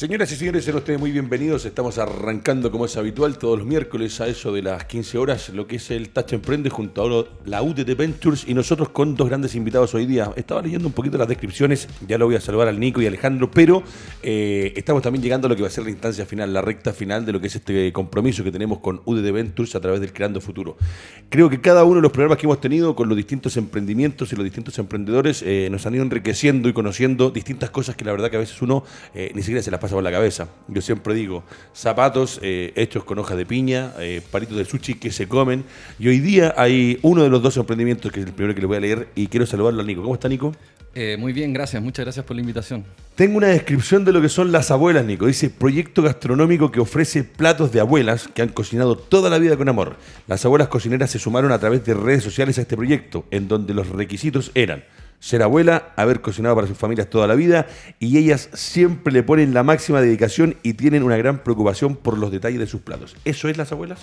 Señoras y señores, sean ustedes muy bienvenidos. Estamos arrancando como es habitual todos los miércoles a eso de las 15 horas, lo que es el Touch Emprende junto a la UTT Ventures y nosotros con dos grandes invitados hoy día. Estaba leyendo un poquito las descripciones, ya lo voy a saludar al Nico y Alejandro, pero eh, estamos también llegando a lo que va a ser la instancia final, la recta final de lo que es este compromiso que tenemos con UTT Ventures a través del Creando Futuro. Creo que cada uno de los programas que hemos tenido con los distintos emprendimientos y los distintos emprendedores eh, nos han ido enriqueciendo y conociendo distintas cosas que la verdad que a veces uno eh, ni siquiera se las pasa por la cabeza. Yo siempre digo, zapatos eh, hechos con hojas de piña, eh, palitos de sushi que se comen. Y hoy día hay uno de los dos emprendimientos, que es el primero que le voy a leer, y quiero saludarlo a Nico. ¿Cómo está, Nico? Eh, muy bien, gracias. Muchas gracias por la invitación. Tengo una descripción de lo que son las abuelas, Nico. Dice, proyecto gastronómico que ofrece platos de abuelas que han cocinado toda la vida con amor. Las abuelas cocineras se sumaron a través de redes sociales a este proyecto, en donde los requisitos eran ser abuela, haber cocinado para sus familias toda la vida y ellas siempre le ponen la máxima dedicación y tienen una gran preocupación por los detalles de sus platos. ¿Eso es las abuelas?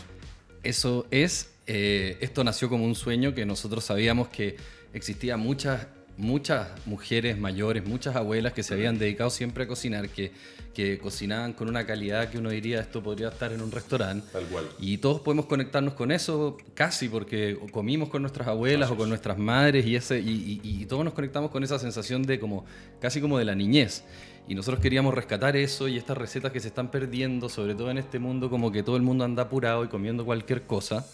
Eso es. eh, esto nació como un sueño que nosotros sabíamos que existía muchas, muchas mujeres mayores, muchas abuelas que se habían dedicado siempre a cocinar, que, que cocinaban con una calidad que uno diría esto podría estar en un restaurante. Tal cual. Y todos podemos conectarnos con eso casi porque comimos con nuestras abuelas o con nuestras madres y, ese, y, y- y todos nos conectamos con esa sensación de como casi como de la niñez. Y nosotros queríamos rescatar eso y estas recetas que se están perdiendo, sobre todo en este mundo como que todo el mundo anda apurado y comiendo cualquier cosa.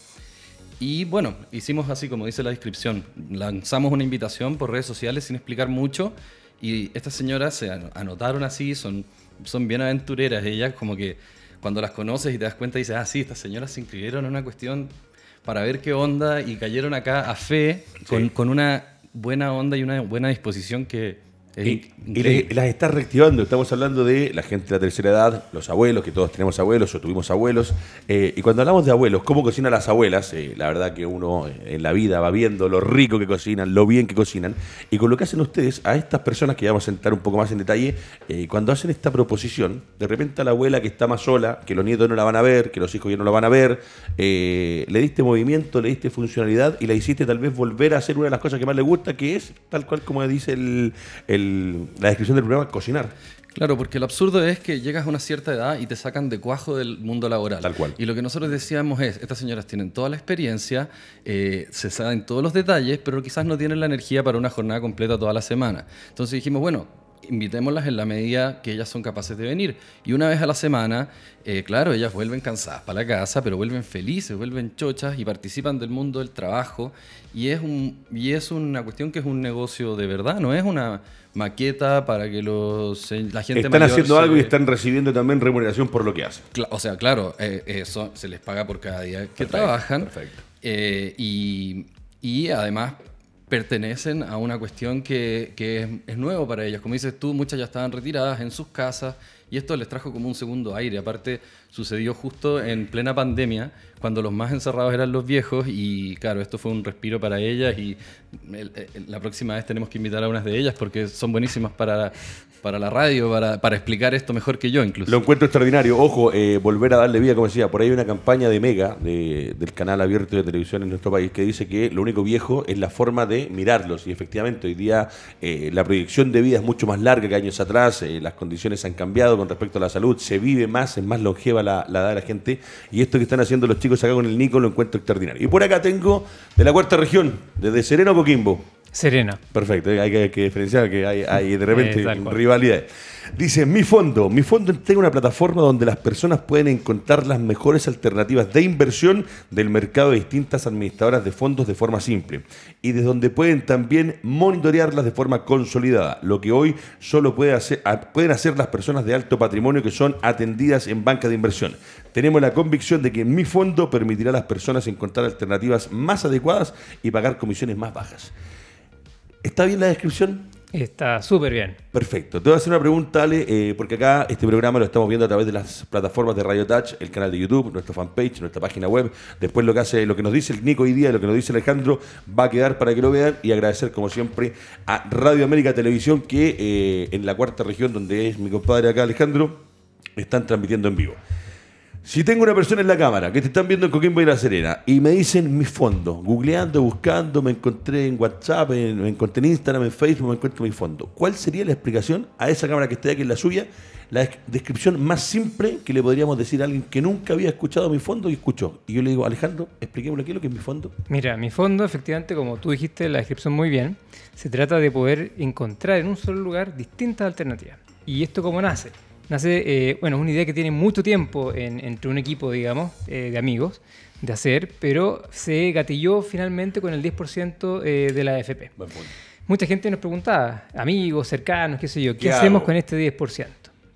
Y bueno, hicimos así como dice la descripción, lanzamos una invitación por redes sociales sin explicar mucho y estas señoras se an- anotaron así, son, son bien aventureras, ellas como que cuando las conoces y te das cuenta dices, ah, sí, estas señoras se inscribieron en una cuestión para ver qué onda y cayeron acá a fe con, con una buena onda y una buena disposición que Y, las está reactivando. Estamos hablando de la gente de la tercera edad, los abuelos, que todos tenemos abuelos o tuvimos abuelos. Eh, y cuando hablamos de abuelos, cómo cocinan las abuelas, eh, la verdad que uno eh, en la vida va viendo lo rico que cocinan, lo bien que cocinan. Y con lo que hacen ustedes a estas personas que vamos a entrar un poco más en detalle, eh, cuando hacen esta proposición, de repente a la abuela que está más sola, que los nietos no la van a ver, que los hijos ya no la van a ver, le diste movimiento, le diste funcionalidad y la hiciste tal vez volver a hacer una de las cosas que más le gusta, que es tal cual como dice el- el- la descripción del programa, cocinar. Claro, porque el absurdo es que llegas a una cierta edad y te sacan de cuajo del mundo laboral. Tal cual. Y lo que nosotros decíamos es, estas señoras tienen toda la experiencia, eh, se saben todos los detalles, pero quizás no tienen la energía para una jornada completa toda la semana. Entonces dijimos, bueno, invitémoslas en la medida que ellas son capaces de venir. Y una vez a la semana, eh, claro, ellas vuelven cansadas para la casa, pero vuelven felices, vuelven chochas y participan del mundo del trabajo. Y es, un, y es una cuestión que es un negocio de verdad, no es una maqueta para que los, eh, la gente Están mayor haciendo se- algo y están recibiendo también remuneración por lo que hacen. O sea, claro, eh, eso se les paga por cada día que Perfecto, trabajan. perfecto. Eh, y, y además pertenecen a una cuestión que, que es, es nuevo para ellas. Como dices tú, muchas ya estaban retiradas en sus casas y esto les trajo como un segundo aire. Aparte, sucedió justo en plena pandemia, cuando los más encerrados eran los viejos y claro, esto fue un respiro para ellas y la próxima vez tenemos que invitar a unas de ellas porque son buenísimas para, para la radio, para, para explicar esto mejor que yo incluso. Lo encuentro extraordinario. Ojo, eh, volver a darle vida, como decía, por ahí hay una campaña de Mega, de- del canal abierto de televisión en nuestro país, que dice que lo único viejo es la forma de mirarlos. Y efectivamente, hoy día eh, la proyección de vida es mucho más larga que años atrás, eh, las condiciones han cambiado con respecto a la salud, se vive más, es más longeva la, la edad de la gente. Y esto que están haciendo los chicos acá con el Nico lo encuentro extraordinario. Y por acá tengo de la cuarta región, desde Sereno Coquimbo. Serena. Perfecto, hay que, hay que diferenciar que hay, hay de repente Eh, rivalidades. Dice, mi fondo, mi fondo entrega una plataforma donde las personas pueden encontrar las mejores alternativas de inversión del mercado de distintas administradoras de fondos de forma simple y desde donde pueden también monitorearlas de forma consolidada, lo que hoy solo puede hacer, a- pueden hacer las personas de alto patrimonio que son atendidas en banca de inversión. Tenemos la convicción de que mi fondo permitirá a las personas encontrar alternativas más adecuadas y pagar comisiones más bajas. ¿Está bien la descripción? Está súper bien. Perfecto. Te voy a hacer una pregunta, Ale, eh, porque acá este programa lo estamos viendo a través de las plataformas de Radio Touch, el canal de YouTube, nuestra fanpage, nuestra página web. Después lo que hace, lo que nos dice el Nico hoy día, lo que nos dice Alejandro, va a quedar para que lo vean y agradecer como siempre a Radio América Televisión que eh, en la cuarta región donde es mi compadre acá Alejandro están transmitiendo en vivo. Si tengo una persona en la cámara que te están viendo en Coquimbo y La Serena y me dicen mis fondos, googleando, buscando, me encontré en WhatsApp, me encontré en Instagram, en Facebook, me encuentro mis fondos. ¿Cuál sería la explicación a esa cámara que está aquí en la suya? La desc- descripción más simple que le podríamos decir a alguien que nunca había escuchado mi fondo y escuchó. Y yo le digo, Alejandro, expliquémosle aquí lo que es mi fondo. Mira, mi fondo, efectivamente, como tú dijiste la descripción muy bien, se trata de poder encontrar en un solo lugar distintas alternativas. ¿Y esto cómo nace? Nace, eh, bueno, es una idea que tiene mucho tiempo en- entre un equipo, digamos, eh, de amigos de hacer, pero se gatilló finalmente con el 10% eh, de la AFP. Buen punto. Mucha gente nos preguntaba, amigos, cercanos, qué sé yo, ¿qué ¿Qué hacemos hago? con este 10%?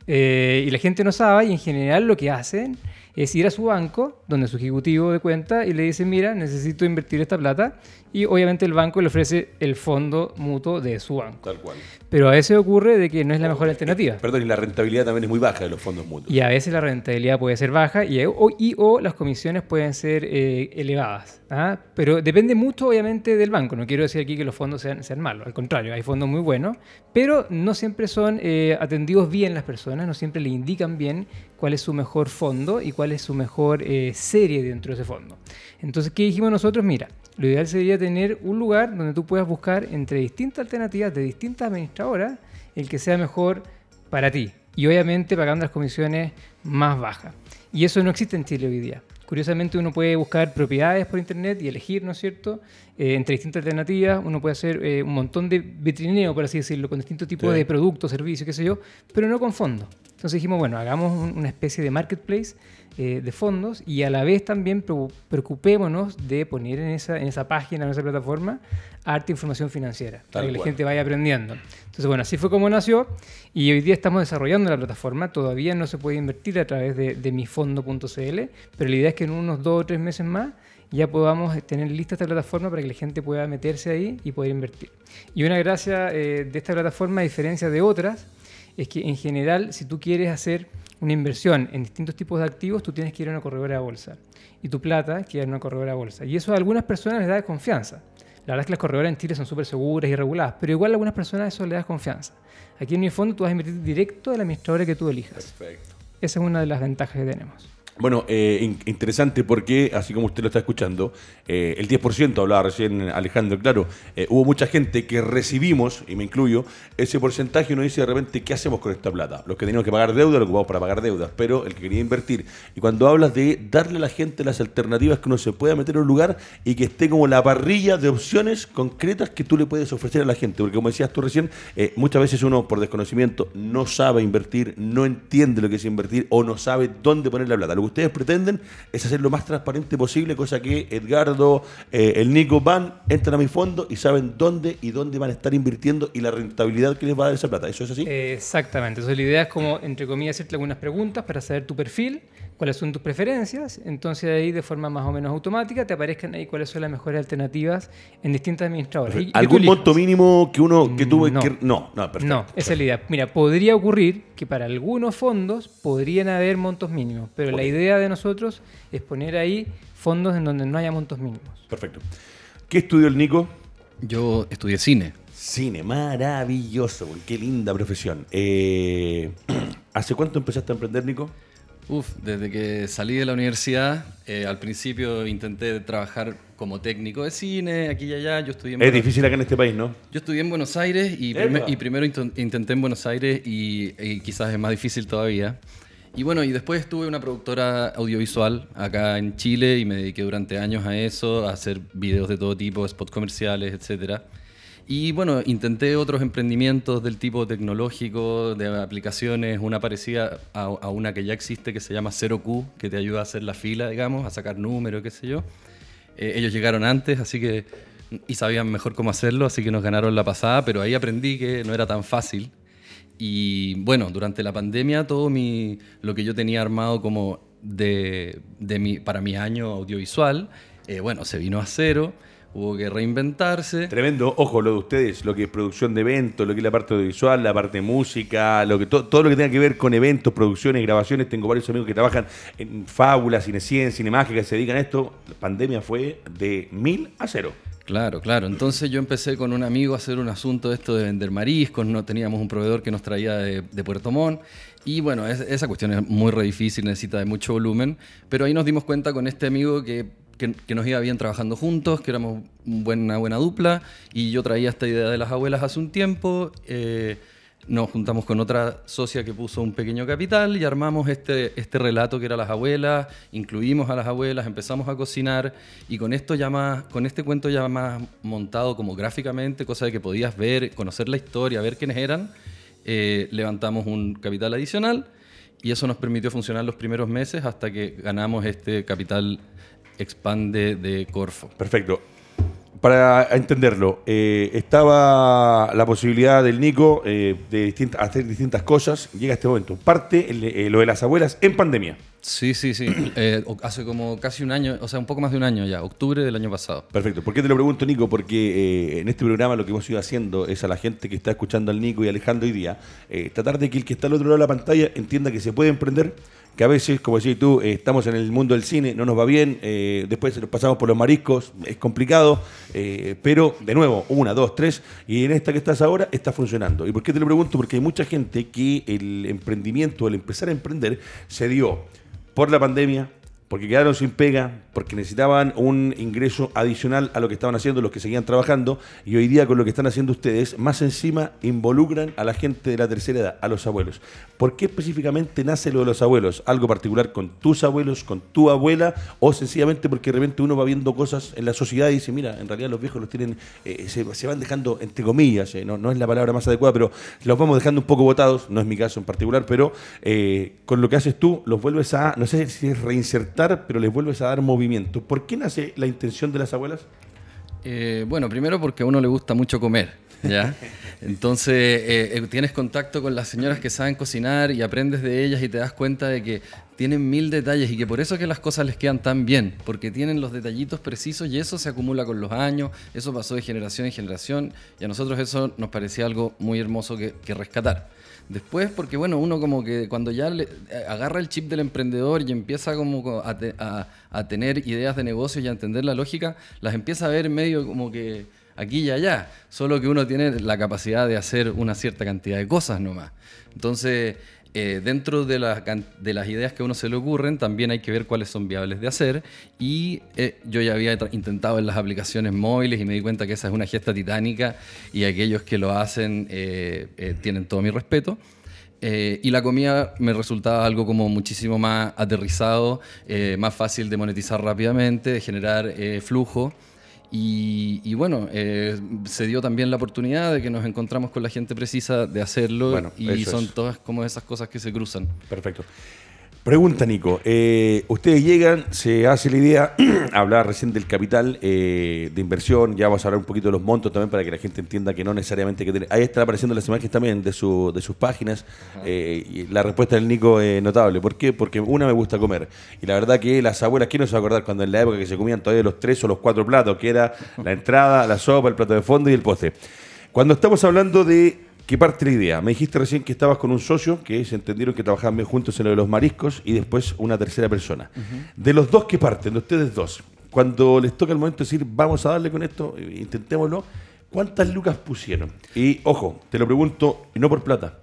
Eh, y la gente no sabe y en general lo que hacen es ir a su banco, donde su ejecutivo de cuenta, y le dice, mira, necesito invertir esta plata. Y obviamente el banco le ofrece el fondo mutuo de su banco. Tal cual. Pero a veces ocurre de que no es la mejor alternativa. Perdón, y la rentabilidad también es muy baja de los fondos mutuos. Y a veces la rentabilidad puede ser baja y o, y, o las comisiones pueden ser eh, elevadas. ¿ah? Pero depende mucho, obviamente, del banco. No quiero decir aquí que los fondos sean, sean malos. Al contrario, hay fondos muy buenos, pero no siempre son eh, atendidos bien las personas, no siempre le indican bien cuál es su mejor fondo y cuál es su mejor eh, serie dentro de ese fondo. Entonces, ¿qué dijimos nosotros? Mira, lo ideal sería tener un lugar donde tú puedas buscar entre distintas alternativas de distintas administradoras el que sea mejor para ti. Y obviamente pagando las comisiones más bajas. Y eso no existe en Chile hoy día. Curiosamente uno puede buscar propiedades por internet y elegir, ¿no es cierto?, Eh, entre distintas alternativas. Uno puede hacer eh, un montón de vitrineo, por así decirlo, con distintos tipos Sí. de productos, servicios, qué sé yo, pero no con fondos. Entonces dijimos, bueno, hagamos un- una especie de marketplace eh, de fondos y a la vez también preo- preocupémonos de poner en esa, en esa página, en esa plataforma, harta información financiera, Tal para que la gente vaya aprendiendo. Entonces, bueno, así fue como nació y hoy día estamos desarrollando la plataforma. Todavía no se puede invertir a través de, de mifondo.cl, pero la idea es que en unos dos o tres meses más ya podamos tener lista esta plataforma para que la gente pueda meterse ahí y poder invertir. Y una gracia eh, de esta plataforma, a diferencia de otras, es que en general, si tú quieres hacer una inversión en distintos tipos de activos, tú tienes que ir a una corredora de bolsa. Y tu plata queda en una corredora de bolsa. Y eso a algunas personas les da confianza. La verdad es que las corredoras en Chile son súper seguras y reguladas, pero igual a algunas personas eso le da confianza. Aquí en mi fondo tú vas a invertir directo de la administradora que tú elijas. Perfecto. Esa es una de las ventajas que tenemos. Bueno, eh, in- interesante porque, así como usted lo está escuchando, eh, el 10%, hablaba recién Alejandro, claro, eh, hubo mucha gente que recibimos, y me incluyo, ese porcentaje y uno dice de repente, ¿qué hacemos con esta plata? Los que teníamos que pagar deuda, lo ocupamos para pagar deudas, pero el que quería invertir. Y cuando hablas de darle a la gente las alternativas que uno se pueda meter en un lugar y que esté como la parrilla de opciones concretas que tú le puedes ofrecer a la gente, porque como decías tú recién, eh, muchas veces uno por desconocimiento no sabe invertir, no entiende lo que es invertir o no sabe dónde poner la plata. Ustedes pretenden es hacer lo más transparente posible, cosa que Edgardo, eh, el Nico van, entran a mi fondo y saben dónde y dónde van a estar invirtiendo y la rentabilidad que les va a dar esa plata. ¿Eso es así? Exactamente. Entonces la idea es como, entre comillas, hacerte algunas preguntas para saber tu perfil, cuáles son tus preferencias. Entonces ahí de forma más o menos automática te aparezcan ahí cuáles son las mejores alternativas en distintas administradoras. Y- ¿Algún monto mínimo que uno que tuve No. que no, no, perfecto. No, esa es la idea. Mira, podría ocurrir que para algunos fondos podrían haber montos mínimos, pero la idea de nosotros es poner ahí fondos en donde no haya montos mínimos. Perfecto. ¿Qué estudió el Nico? Yo estudié cine. Cine, maravilloso, güey, qué linda profesión. Eh, ¿Hace cuánto empezaste a emprender, Nico? Uf, desde que salí de la universidad, eh, al principio intenté trabajar como técnico de cine, aquí y allá. Yo estudié en, Es Buenos- difícil acá en este país, ¿no? yo estudié en Buenos Aires y, Epa. prime- y primero inten- intenté en Buenos Aires y, y quizás es más difícil todavía. Y bueno, y después estuve una productora audiovisual acá en Chile y me dediqué durante años a eso, a hacer videos de todo tipo, spots comerciales, etcétera. Y bueno, intenté otros emprendimientos del tipo tecnológico, de aplicaciones, una parecida a, una que ya existe que se llama 0Q, que te ayuda a hacer la fila, digamos, a sacar números, qué sé yo. Eh, ellos llegaron antes, así que y sabían mejor cómo hacerlo, así que nos ganaron la pasada, pero ahí aprendí que no era tan fácil. Y bueno, durante la pandemia todo mi, lo que yo tenía armado como de, de mi, para mi año audiovisual, eh, bueno, se vino a cero, hubo que reinventarse. Tremendo, ojo, lo de ustedes, lo que es producción de eventos, lo que es la parte audiovisual, la parte de música, lo que to- todo lo que tenga que ver con eventos, producciones, grabaciones. Tengo varios amigos que trabajan en Fábula, Cinecien, Cinemágica, que se dedican a esto. La pandemia fue de mil a cero. Claro, claro. Entonces yo empecé con un amigo a hacer un asunto de esto de vender mariscos. No teníamos un proveedor que nos traía de, de Puerto Montt. Y bueno, esa cuestión es muy re difícil, necesita de mucho volumen, pero ahí nos dimos cuenta con este amigo que, que, nos iba bien trabajando juntos, que éramos una buena dupla, y yo traía esta idea de las abuelas hace un tiempo. Eh, nos juntamos con otra socia que puso un pequeño capital y armamos este, este relato que era las abuelas, incluimos a las abuelas, empezamos a cocinar y con esto ya más, con este cuento ya más montado como gráficamente, cosa de que podías ver, conocer la historia, ver quiénes eran, eh, levantamos un capital adicional y eso nos permitió funcionar los primeros meses hasta que ganamos este capital expande de Corfo. Perfecto para entenderlo, eh, estaba la posibilidad del Nico eh, de hacer distintas cosas. Llega este momento. Parte eh, lo de las abuelas en pandemia. Sí, sí, sí. hace como casi un año, o sea, un poco más de un año ya, octubre del año pasado. Perfecto. ¿Por qué te lo pregunto, Nico? Porque en este programa lo que hemos ido haciendo es a la gente que está escuchando al Nico y Alejandro hoy día, tratar de que el que está al otro lado de la pantalla entienda que se puede emprender que a veces, como decís tú, eh, estamos en el mundo del cine, no nos va bien, eh, después nos pasamos por los mariscos, es complicado, eh, pero de nuevo, una, dos, tres, y en esta que estás ahora está funcionando. ¿Y por qué te lo pregunto? Porque hay mucha gente que el emprendimiento, el empezar a emprender, se dio por la pandemia, porque quedaron sin pega, porque necesitaban un ingreso adicional a lo que estaban haciendo los que seguían trabajando, y hoy día con lo que están haciendo ustedes, más encima involucran a la gente de la tercera edad, a los abuelos. ¿Por qué específicamente nace lo de los abuelos? ¿Algo particular con tus abuelos, con tu abuela, o sencillamente porque de repente uno va viendo cosas en la sociedad y dice, mira, en realidad los viejos los tienen, eh, se, van dejando, entre comillas, eh, no, es la palabra más adecuada, pero los vamos dejando un poco votados, no es mi caso en particular, pero eh, con lo que haces tú, los vuelves a, no sé si es reinsertar, pero les vuelves a dar movimiento. ¿Por qué nace la intención de las abuelas? Eh, bueno, primero porque a uno le gusta mucho comer, ¿ya? Entonces eh, eh, tienes contacto con las señoras que saben cocinar y aprendes de ellas y te das cuenta de que tienen mil detalles y que por eso es que las cosas les quedan tan bien, porque tienen los detallitos precisos y eso se acumula con los años, eso pasó de generación en generación y a nosotros eso nos parecía algo muy hermoso que rescatar. Después, porque bueno, uno como que cuando ya le, eh, agarra el chip del emprendedor y empieza como a, tener ideas de negocio y a entender la lógica, las empieza a ver medio como que aquí y allá. Solo que uno tiene la capacidad de hacer una cierta cantidad de cosas nomás. Entonces, eh, dentro de, de, las ideas que a uno se le ocurren, también hay que ver cuáles son viables de hacer. Y eh, yo ya había intentado en las aplicaciones móviles y me di cuenta que esa es una gesta titánica y aquellos que lo hacen eh, tienen todo mi respeto. y la comida me resultaba algo como muchísimo más aterrizado, más fácil de monetizar rápidamente, de generar flujo. Y, bueno, eh, se dio también la oportunidad de que nos encontramos con la gente precisa de hacerlo y son todas como esas cosas que se cruzan. Perfecto. Pregunta, Nico. Eh, ustedes llegan, se hace la idea, hablar recién del capital eh, de inversión, ya vamos a hablar un poquito de los montos también para que la gente entienda que no necesariamente que tener. Ahí están apareciendo las imágenes también de, su, de sus páginas. Eh, y la respuesta del Nico es notable. ¿Por qué? Porque una me gusta comer. Y la verdad que las abuelas, ¿quién no se va a acordar cuando en la época que se comían todavía los tres o los cuatro platos? Que era la entrada, la sopa, el plato de fondo y el postre. Cuando estamos hablando de ¿Qué parte la idea? Me dijiste recién que estabas con un socio, que se entendieron que trabajaban bien juntos en lo de los mariscos, y después una tercera persona. De los dos que parten, de ustedes dos, cuando les toca el momento de decir, vamos a darle con esto, intentémoslo, ¿cuántas lucas pusieron? Y ojo, te lo pregunto, y no por plata,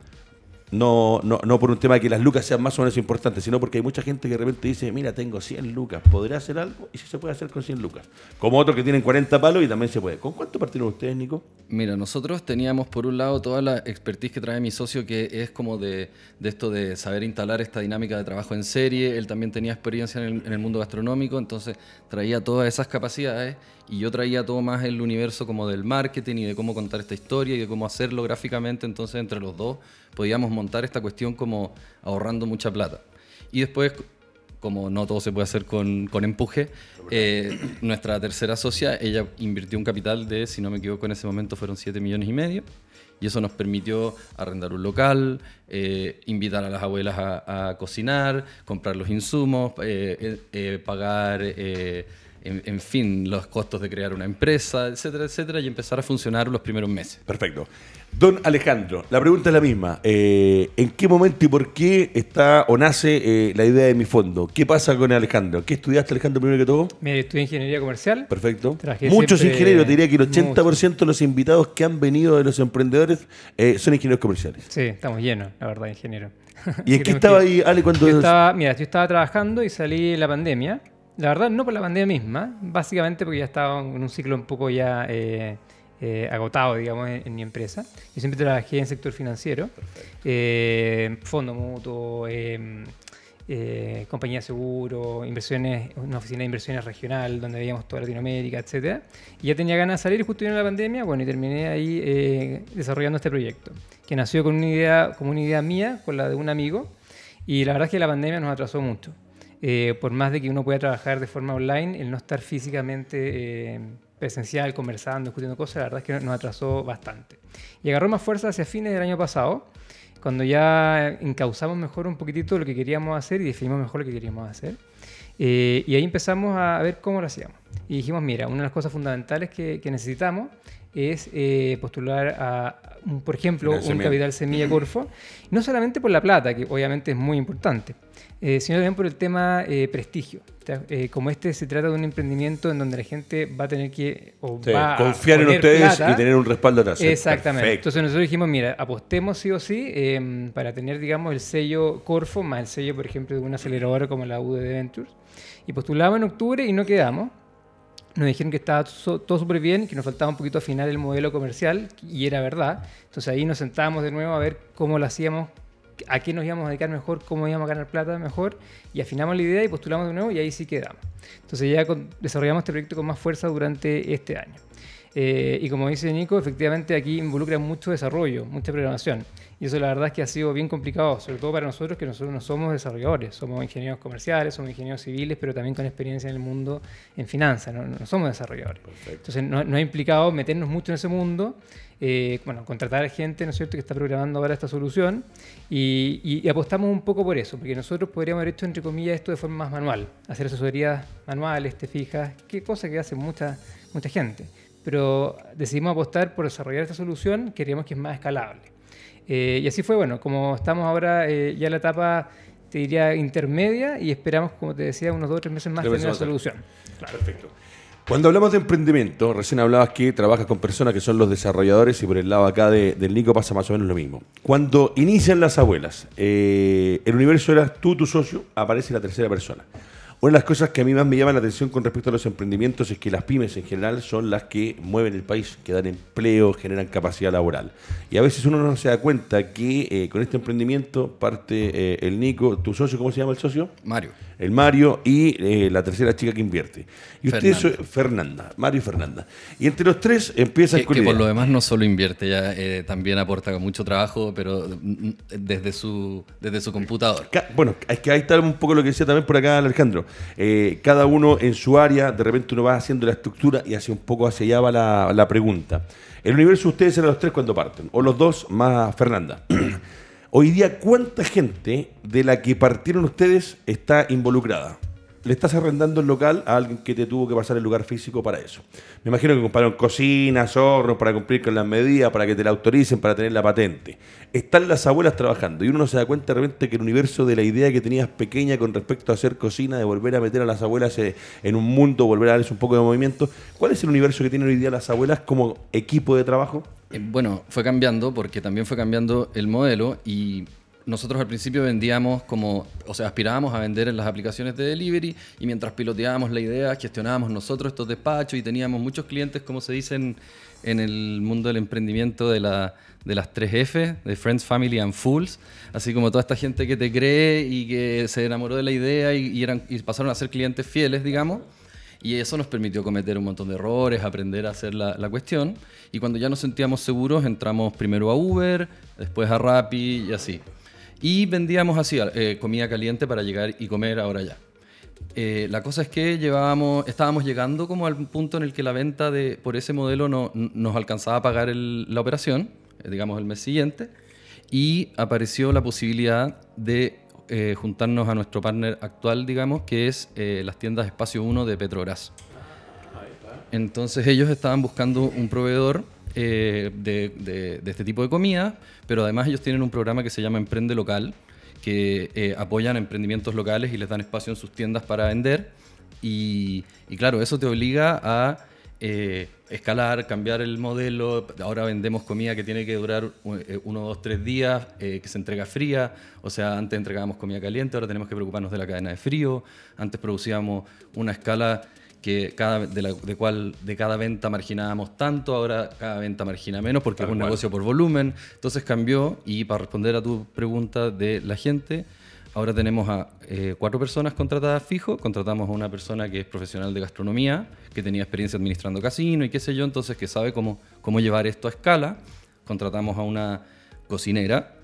no, no, por un tema de que las lucas sean más o menos importantes, sino porque hay mucha gente que de repente dice, mira, tengo 100 lucas, ¿podré hacer algo? Y si se puede hacer con 100 lucas. Como otros que tienen 40 palos y también se puede. ¿Con cuánto partieron ustedes, Nico? Mira, nosotros teníamos por un lado toda la expertise que trae mi socio, que es como de, de esto de saber instalar esta dinámica de trabajo en serie. Él también tenía experiencia en el, en el mundo gastronómico, entonces traía todas esas capacidades y yo traía todo más el universo como del marketing y de cómo contar esta historia y de cómo hacerlo gráficamente, entonces entre los dos podíamos montar esta cuestión como ahorrando mucha plata. Y después, como no todo se puede hacer con, con empuje, eh, nuestra tercera socia, ella invirtió un capital de, si no me equivoco en ese momento, fueron 7 millones y medio. Y eso nos permitió arrendar un local, eh, invitar a las abuelas a, cocinar, comprar los insumos, eh, pagar en, en, fin, los costos de crear una empresa, etcétera, etcétera, y empezar a funcionar los primeros meses. Perfecto. Don Alejandro, la pregunta es la misma. Eh, ¿En qué momento y por qué está o nace eh, la idea de mi fondo? ¿Qué pasa con Alejandro? ¿Qué estudiaste, Alejandro, primero que todo? Mira, estudié ingeniería comercial. Perfecto. Muchos ingenieros, te diría que el 80% de los invitados que han venido de los emprendedores eh, son ingenieros comerciales. Sí, estamos llenos, la verdad, ingenieros. ¿Y en qué estaba ahí, Ale, cuando...? Yo estaba, mira, yo estaba trabajando y salí en la pandemia. La verdad, no por la pandemia misma, básicamente porque ya estaba en un ciclo un poco ya eh, eh, agotado, digamos, en, mi empresa. Yo siempre trabajé en sector financiero, eh, fondo mutuo, eh, compañía de seguro, inversiones, una oficina de inversiones regional donde veíamos toda Latinoamérica, etcétera. Y ya tenía ganas de salir justo en la pandemia, bueno, y terminé ahí desarrollando este proyecto, que nació con una idea, como una idea mía, con la de un amigo, y la verdad es que la pandemia nos atrasó mucho. Eh, por más de que uno pueda trabajar de forma online, el no estar físicamente eh, presencial, conversando, discutiendo cosas, la verdad es que nos atrasó bastante. Y agarró más fuerza hacia fines del año pasado, cuando ya encauzamos mejor un poquitito lo que queríamos hacer y definimos mejor lo que queríamos hacer. Eh, y ahí empezamos a ver cómo lo hacíamos. Y dijimos, mira, una de las cosas fundamentales que, que necesitamos es postular a, por ejemplo, un capital semilla Corfo, no solamente por la plata, que obviamente es muy importante, eh, sino también por el tema eh, prestigio. Eh, como este se trata de un emprendimiento en donde la gente va a tener que confiar en ustedes y tener un respaldo atrás. Exactamente. Entonces nosotros dijimos, mira, apostemos sí o sí em, para tener, digamos, el sello Corfo más el sello, por ejemplo, de una aceleradora como la UD Ventures. Y postulamos en octubre y no quedamos. Nos dijeron que estaba todo súper bien, que nos faltaba un poquito afinar el modelo comercial, y era verdad. Entonces ahí nos sentábamos de nuevo a ver cómo lo hacíamos a qué nos íbamos a dedicar mejor, cómo íbamos a ganar plata mejor, y afinamos la idea y postulamos de nuevo y ahí sí quedamos. Entonces ya desarrollamos este proyecto con más fuerza durante este año. Eh, y como dice Nico, efectivamente aquí involucra mucho desarrollo, mucha programación. Y eso la verdad es que ha sido bien complicado, sobre todo para nosotros, que nosotros no somos desarrolladores, somos ingenieros comerciales, somos ingenieros civiles, pero también con experiencia en el mundo en finanzas, no, somos desarrolladores. Entonces nos no ha implicado meternos mucho en ese mundo eh, bueno, contratar gente, ¿no es cierto?, que está programando ahora esta solución y, apostamos un poco por eso, porque nosotros podríamos haber hecho, entre comillas, esto de forma más manual, hacer asesorías manuales, te fijas, qué cosa que hace mucha, mucha gente. Pero decidimos apostar por desarrollar esta solución, queríamos que es más escalable. Eh, y así fue, bueno, como estamos ahora eh, ya en la etapa, te diría, intermedia y esperamos, como te decía, unos dos o tres meses más tener la solución. Perfecto. Cuando hablamos de emprendimiento, recién hablabas que trabajas con personas que son los desarrolladores y por el lado acá del Nico pasa más o menos lo mismo. Cuando inician las abuelas, eh, el universo eras tú, tu socio, aparece la tercera persona. Una de las cosas que a mí más me llaman la atención con respecto a los emprendimientos es que las pymes en general son las que mueven el país, que dan empleo, generan capacidad laboral. Y a veces uno no se da cuenta que eh, con este emprendimiento parte eh, el Nico, tu socio, ¿cómo se llama el socio? Mario. El Mario y eh, la tercera chica que invierte. Y ustedes Fernanda, Mario y Fernanda. Y entre los tres empieza que, que por lo demás no solo invierte, ya también aporta mucho trabajo, pero mm, desde su, desde su computador. Bueno, es que ahí está un poco lo que decía también por acá Alejandro. Eh, cada uno en su área, de repente uno va haciendo la estructura y hacia un poco hacia allá va la, pregunta. El universo ustedes eran los tres cuando parten, o los dos más Fernanda. Hoy día, ¿cuánta gente de la que partieron ustedes está involucrada? Le estás arrendando el local a alguien que te tuvo que pasar el lugar físico para eso. Me imagino que compraron cocinas, hornos para cumplir con las medidas, para que te la autoricen, para tener la patente. Están las abuelas trabajando y uno no se da cuenta de repente que el universo de la idea que tenías pequeña con respecto a hacer cocina, de volver a meter a las abuelas eh, en un mundo, volver a darles un poco de movimiento. ¿Cuál es el universo que tienen hoy día las abuelas como equipo de trabajo? Eh, bueno, fue cambiando porque también fue cambiando el modelo y nosotros al principio vendíamos como, o sea, aspirábamos a vender en las aplicaciones de delivery y mientras piloteábamos la idea, gestionábamos nosotros estos despachos y teníamos muchos clientes, como se dice en, el mundo del emprendimiento de, la, de las 3F, de Friends, Family and Fools, así como toda esta gente que te cree y que se enamoró de la idea y, eran, y pasaron a ser clientes fieles, digamos. Y eso nos permitió cometer un montón de errores, aprender a hacer la, la, cuestión. Y cuando ya nos sentíamos seguros, entramos primero a Uber, después a Rappi y así. Y vendíamos así, eh, comida caliente para llegar y comer ahora ya. Eh, la cosa es que llevábamos, estábamos llegando como al punto en el que la venta de, por ese modelo no, nos alcanzaba a pagar la operación, eh, digamos el mes siguiente, y apareció la posibilidad de juntarnos a nuestro partner actual, digamos, que es las tiendas Espacio 1 de Petrobras. Entonces ellos estaban buscando un proveedor eh, de, este tipo de comida, pero además ellos tienen un programa que se llama Emprende Local, que eh, apoyan emprendimientos locales y les dan espacio en sus tiendas para vender. Y, claro, eso te obliga a eh, escalar, cambiar el modelo. Ahora vendemos comida que tiene que durar eh, uno, dos, tres días, que se entrega fría. O sea, antes entregábamos comida caliente, ahora tenemos que preocuparnos de la cadena de frío. Antes producíamos una escala que cada, de, la, de, cual, de cada venta marginábamos tanto, ahora cada venta margina menos porque Tal es un cual. negocio por volumen. Entonces cambió y para responder a tu pregunta de la gente, ahora tenemos a eh, cuatro personas contratadas fijo, contratamos a una persona que es profesional de gastronomía, que tenía experiencia administrando casino y qué sé yo, entonces que sabe cómo, cómo llevar esto a escala. Contratamos a una cocinera,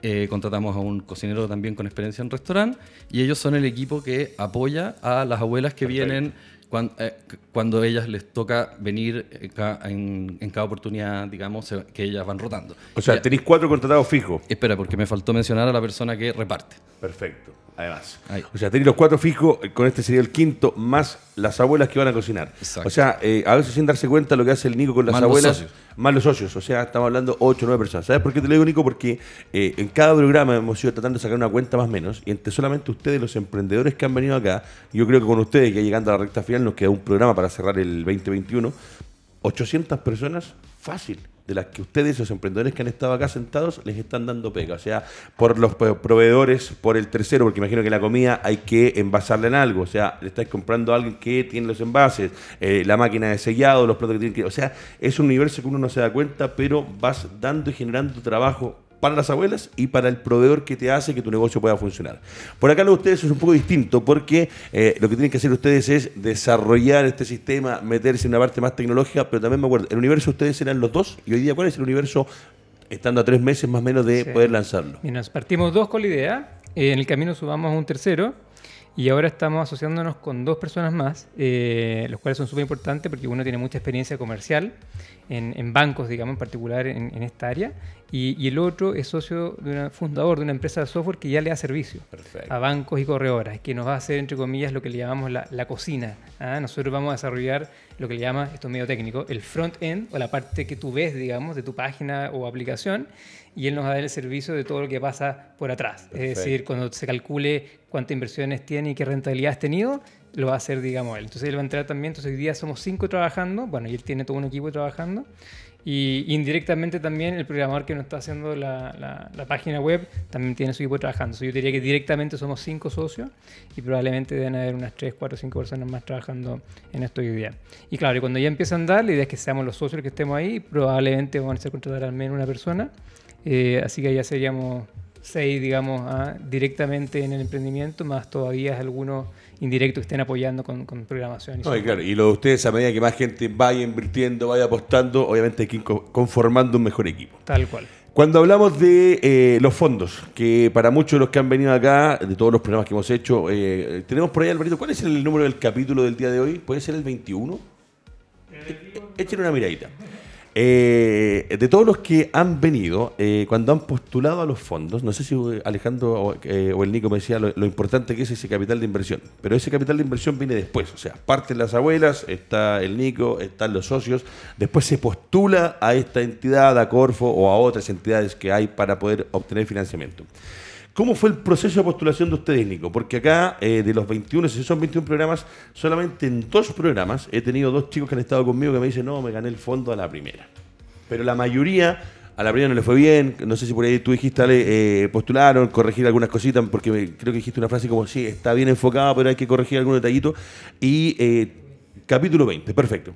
eh, contratamos a un cocinero también con experiencia en restaurante y ellos son el equipo que apoya a las abuelas que Perfecto. vienen cuan- eh, cuando ellas les toca venir eh, en, en cada oportunidad, digamos, se- que ellas van rotando. O sea, Ya- tenéis cuatro contratados fijos. Espera, porque me faltó mencionar a la persona que reparte. Perfecto. Además. Ahí. O sea, tenéis los cuatro fijos, eh, con este sería el quinto, más las abuelas que van a cocinar. Exacto. O sea, eh, a veces sin darse cuenta lo que hace el Nico con las Más abuelas. Más los socios. O sea, estamos hablando ocho o nueve personas. ¿Sabes por qué te lo digo, Nico? Porque eh, en cada programa hemos ido tratando de sacar una cuenta más o menos. Y entre solamente ustedes, los emprendedores que han venido acá, yo creo que con ustedes, ya llegando a la recta final, nos queda un programa para cerrar el 2021. 800 personas, fácil, de las que ustedes, los emprendedores que han estado acá sentados, les están dando pega. O sea, por los pro- proveedores, por el tercero, porque imagino que la comida hay que envasarla en algo. O sea, le estáis comprando a alguien que tiene los envases, eh, la máquina de sellado, los platos que tienen que... O sea, es un universo que uno no se da cuenta, pero vas dando y generando trabajo para las abuelas y para el proveedor que te hace que tu negocio pueda funcionar. Por acá lo de ustedes es un poco distinto porque eh, lo que tienen que hacer ustedes es desarrollar este sistema, meterse en una parte más tecnológica, pero también me acuerdo, el universo ustedes eran los dos y hoy día ¿cuál es el universo estando a tres meses más o menos de Sí. poder lanzarlo? Y nos partimos dos con la idea, en el camino subamos a un tercero y ahora estamos asociándonos con dos personas más, eh, los cuales son súper importantes porque uno tiene mucha experiencia comercial en, en bancos, digamos, en particular en, en esta área, y, y el otro es socio, de una, fundador de una empresa de software que ya le da servicio Perfecto. a bancos y corredoras, que nos va a hacer, entre comillas, lo que le llamamos la, la cocina. ¿ah? Nosotros vamos a desarrollar lo que le llama, esto es medio técnico, el front-end o la parte que tú ves, digamos, de tu página o aplicación, y él nos va a dar el servicio de todo lo que pasa por atrás. Perfecto. Es decir, cuando se calcule cuántas inversiones tiene y qué rentabilidad has tenido, lo va a hacer, digamos, él. Entonces él va a entrar también, entonces hoy día somos cinco trabajando, bueno, y él tiene todo un equipo trabajando, y indirectamente también el programador que nos está haciendo la, la- la página web también tiene su equipo trabajando. Entonces, yo diría que directamente somos cinco socios y probablemente deben haber unas 3, 4, 5 personas más trabajando en esto hoy día. Y claro, y cuando ya empieza a andar, la idea es que seamos los socios que estemos ahí, probablemente vamos a hacer contratar al menos una persona, Eh, así que ya seríamos seis, digamos, ah, directamente en el emprendimiento, más todavía algunos indirectos que estén apoyando con, con programación. Y No, y claro, y lo de ustedes a medida que más gente vaya invirtiendo, vaya apostando, obviamente hay que ir co- conformando un mejor equipo. Tal cual. Cuando hablamos de eh, los fondos, que para muchos de los que han venido acá, de todos los programas que hemos hecho, eh, tenemos por ahí, Alvarito, ¿cuál es el número del capítulo del día de hoy? ¿Puede ser el 21? Eh, Échenle una miradita. Eh, de todos los que han venido, eh, cuando han postulado a los fondos, no sé si eh, Alejandro o, el Nico me decía lo, lo importante que es ese capital de inversión, pero ese capital de inversión viene después, o sea, parten las abuelas, está el Nico, están los socios, después se postula a esta entidad, a Corfo o a otras entidades que hay para poder obtener financiamiento. ¿Cómo fue el proceso de postulación de ustedes, Nico? Porque acá, eh, de los 21, si son 21 programas, solamente en dos programas he tenido dos chicos que han estado conmigo que me dicen, no, me gané el fondo a la primera. Pero la mayoría, a la primera no le fue bien. No sé si por ahí tú dijiste, Ale, eh, postularon, corregir algunas cositas, porque creo que dijiste una frase como, sí, está bien enfocado, pero hay que corregir algún detallito. Y eh, capítulo 20, perfecto.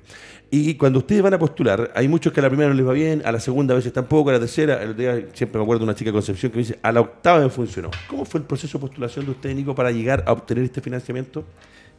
Y cuando ustedes van a postular, hay muchos que a la primera no les va bien, a la segunda a veces tampoco, a la tercera, siempre me acuerdo de una chica de Concepción que me dice, a la octava me funcionó. ¿Cómo fue el proceso de postulación de usted, Nico, para llegar a obtener este financiamiento?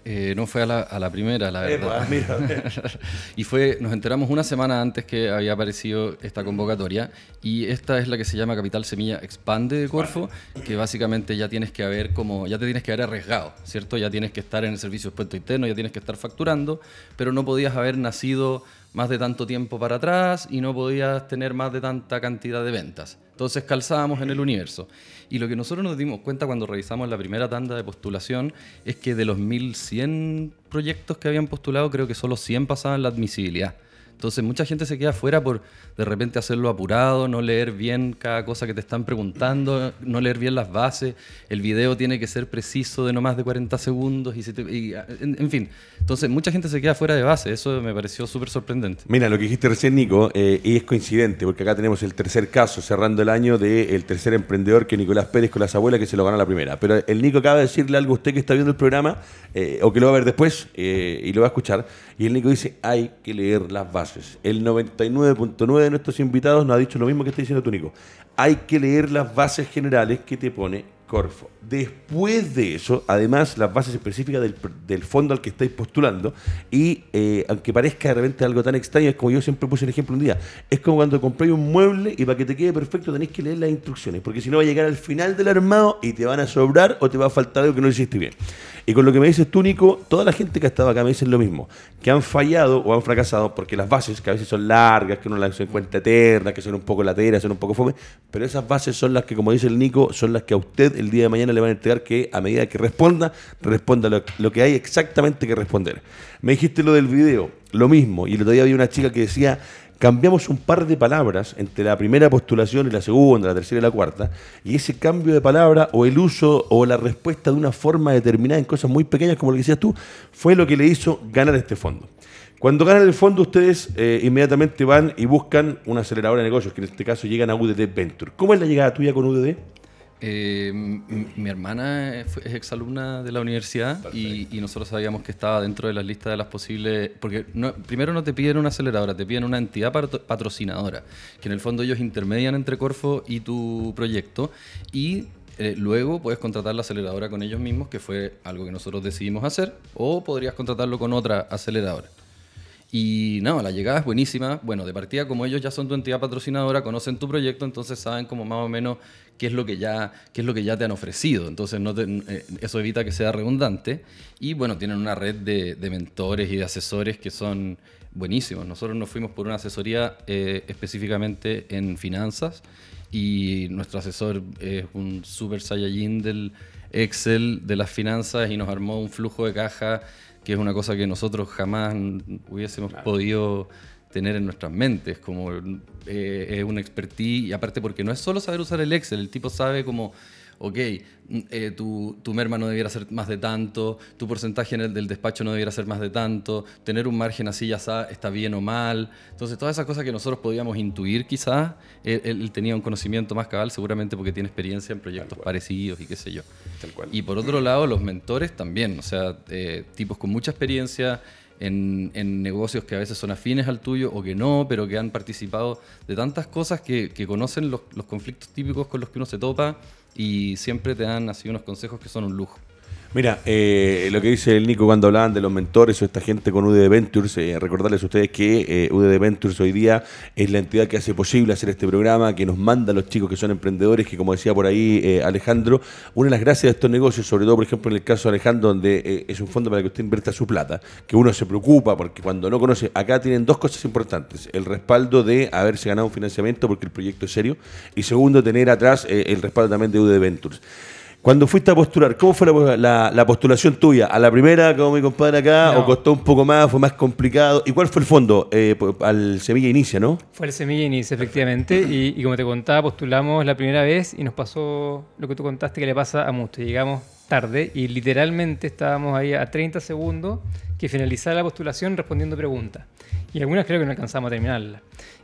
Eh, no fue a la, a la primera, la verdad. Epa, mira, y fue, nos enteramos una semana antes que había aparecido esta convocatoria y esta es la que se llama Capital Semilla Expande de Corfo, que básicamente ya tienes que haber como, ya te tienes que haber arriesgado, ¿cierto? Ya tienes que estar en el servicio de expuesto interno, ya tienes que estar facturando, pero no podías haber nacido más de tanto tiempo para atrás y no podías tener más de tanta cantidad de ventas. Entonces calzábamos en el universo. Y lo que nosotros nos dimos cuenta cuando revisamos la primera tanda de postulación es que de los 1100 proyectos que habían postulado, creo que solo 100 pasaban la admisibilidad. Entonces mucha gente se queda fuera por de repente hacerlo apurado, no leer bien cada cosa que te están preguntando, no leer bien las bases. El video tiene que ser preciso de no más de 40 segundos. Y, en, fin, entonces mucha gente se queda fuera de base. Eso me pareció súper sorprendente. Mira, lo que dijiste recién, Nico, eh, y es coincidente, porque acá tenemos el tercer caso cerrando el año del tercer emprendedor que Nicolás Pérez con las abuelas que se lo gana la primera. Pero el Nico acaba de decirle algo a usted que está viendo el programa, eh, o que lo va a ver después eh, y lo va a escuchar. Y el Nico dice, hay que leer las bases el 99.9 de nuestros invitados nos ha dicho lo mismo que está diciendo tú, Nico. Hay que leer las bases generales que te pone Corfo. Después de eso, además, las bases específicas del, fondo al que estáis postulando, y eh, aunque parezca de repente algo tan extraño, es como yo siempre puse el ejemplo un día, es como cuando compráis un mueble y para que te quede perfecto tenéis que leer las instrucciones, porque si no va a llegar al final del armado y te van a sobrar o te va a faltar algo que no hiciste bien. Y con lo que me dices tú, Nico, toda la gente que ha estado acá me dicen lo mismo, que han fallado o han fracasado porque las bases, que a veces son largas, que uno las encuentra eternas, que son un poco lateras, son un poco fome, pero esas bases son las que, como dice el Nico, son las que a usted el día de mañana le van a entregar que a medida que responda, responda lo, que hay exactamente que responder. Me dijiste lo del video, lo mismo, y el otro día había una chica que decía cambiamos un par de palabras entre la primera postulación y la segunda, la tercera y la cuarta, y ese cambio de palabra o el uso o la respuesta de una forma determinada en cosas muy pequeñas, como lo que decías tú, fue lo que le hizo ganar este fondo. Cuando ganan el fondo, ustedes eh, inmediatamente van y buscan una aceleradora de negocios, que en este caso llegan a UDD Venture. ¿Cómo es la llegada tuya con UDD? Eh, mi, hermana es, exalumna de la universidad y, nosotros sabíamos que estaba dentro de las listas de las posibles, porque primero no te piden una aceleradora, te piden una entidad patrocinadora, que en el fondo ellos intermedian entre Corfo y tu proyecto y eh, luego puedes contratar la aceleradora con ellos mismos, que fue algo que nosotros decidimos hacer, o podrías contratarlo con otra aceleradora. Y no, la llegada es buenísima. Bueno, de partida, como ellos ya son tu entidad patrocinadora, conocen tu proyecto, entonces saben como más o menos qué es lo que ya, qué es lo que ya te han ofrecido. Entonces no eh, eso evita que sea redundante. Y bueno, tienen una red de, mentores y de asesores que son buenísimos. Nosotros nos fuimos por una asesoría eh, específicamente en finanzas y nuestro asesor es un super saiyajin del Excel de las finanzas y nos armó un flujo de caja que es una cosa que nosotros jamás hubiésemos podido tener en nuestras mentes, como eh, es una expertise, y aparte porque no es solo saber usar el Excel, el tipo sabe como ok, mm, eh, tu, tu, merma no debiera ser más de tanto, tu porcentaje en el, del despacho no debiera ser más de tanto, tener un margen así ya está bien o mal. Entonces, todas esas cosas que nosotros podíamos intuir quizás, él, tenía un conocimiento más cabal, seguramente porque tiene experiencia en proyectos parecidos y qué sé yo. Y por otro lado, los mentores también, o sea, eh, tipos con mucha experiencia. En, negocios que a veces son afines al tuyo o que no, pero que han participado de tantas cosas que, conocen los, los conflictos típicos con los que uno se topa y siempre te dan así unos consejos que son un lujo. Mira, eh, lo que dice el Nico cuando hablaban de los mentores o esta gente con UDD Ventures, eh, recordarles a ustedes que eh, UDD Ventures hoy día es la entidad que hace posible hacer este programa, que nos manda a los chicos que son emprendedores, que como decía por ahí eh, Alejandro, una de las gracias de estos negocios, sobre todo por ejemplo en el caso de Alejandro, donde es un fondo para que usted invierta su plata, que uno se preocupa porque cuando no conoce, acá tienen dos cosas importantes, el respaldo de haberse ganado un financiamiento porque el proyecto es serio, y segundo, tener atrás el respaldo también de UDD Ventures. Cuando fuiste a postular, ¿cómo fue la, postulación tuya? ¿A la primera, como mi compadre acá, o costó un poco más, fue más complicado? ¿Y cuál fue el fondo? Eh, al Semilla Inicia, ¿no? Fue el Semilla Inicia, efectivamente. Y, como te contaba, postulamos la primera vez y nos pasó lo que tú contaste que le pasa a muchos. Llegamos tarde y literalmente estábamos ahí a 30 segundos que finalizara la postulación respondiendo preguntas. Y algunas creo que no alcanzamos a terminarlas.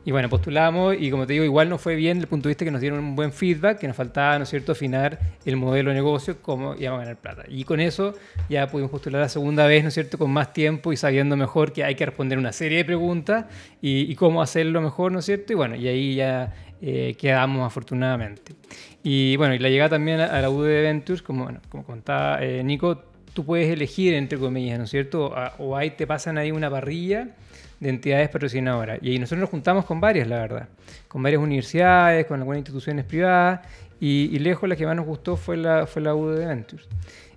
Y bueno, postulamos y como te digo, igual no fue bien desde el punto de vista que nos dieron un buen feedback, que nos faltaba, ¿no es cierto?, afinar el modelo de negocio, cómo íbamos a ganar plata. Y con eso ya pudimos postular la segunda vez, ¿no es cierto?, con más tiempo y sabiendo mejor que hay que responder una serie de preguntas y, cómo hacerlo mejor, ¿no es cierto? Y bueno, y ahí ya eh, quedamos afortunadamente. Y bueno, y la llegada también a, la UD Ventures, como, bueno, como contaba eh, Nico, tú puedes elegir entre comillas, ¿no es cierto? O ahí te pasan ahí una parrilla de entidades patrocinadoras. Y nosotros nos juntamos con varias, la verdad, con varias universidades, con algunas instituciones privadas, y, lejos la que más nos gustó fue la, fue la UD Ventures.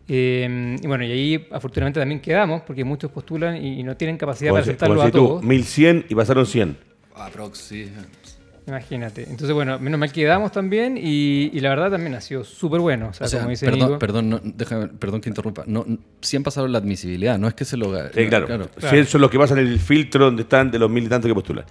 Eh, y bueno, y ahí afortunadamente también quedamos, porque muchos postulan y, y no tienen capacidad Como para aceptarlo como a tú, todos. 1100 y pasaron 100. Aprox, sí. Imagínate. Entonces, bueno, menos mal quedamos también y, y la verdad también ha sido súper bueno. O sea, O sea, como dice perdón, Nico. perdón, no, déjame- perdón que interrumpa. No, n- sí han pasado la admisibilidad, no es que se lo Sí, no, claro. Claro. 100 son los que pasan en el filtro donde están de los mil y tantos que postulan.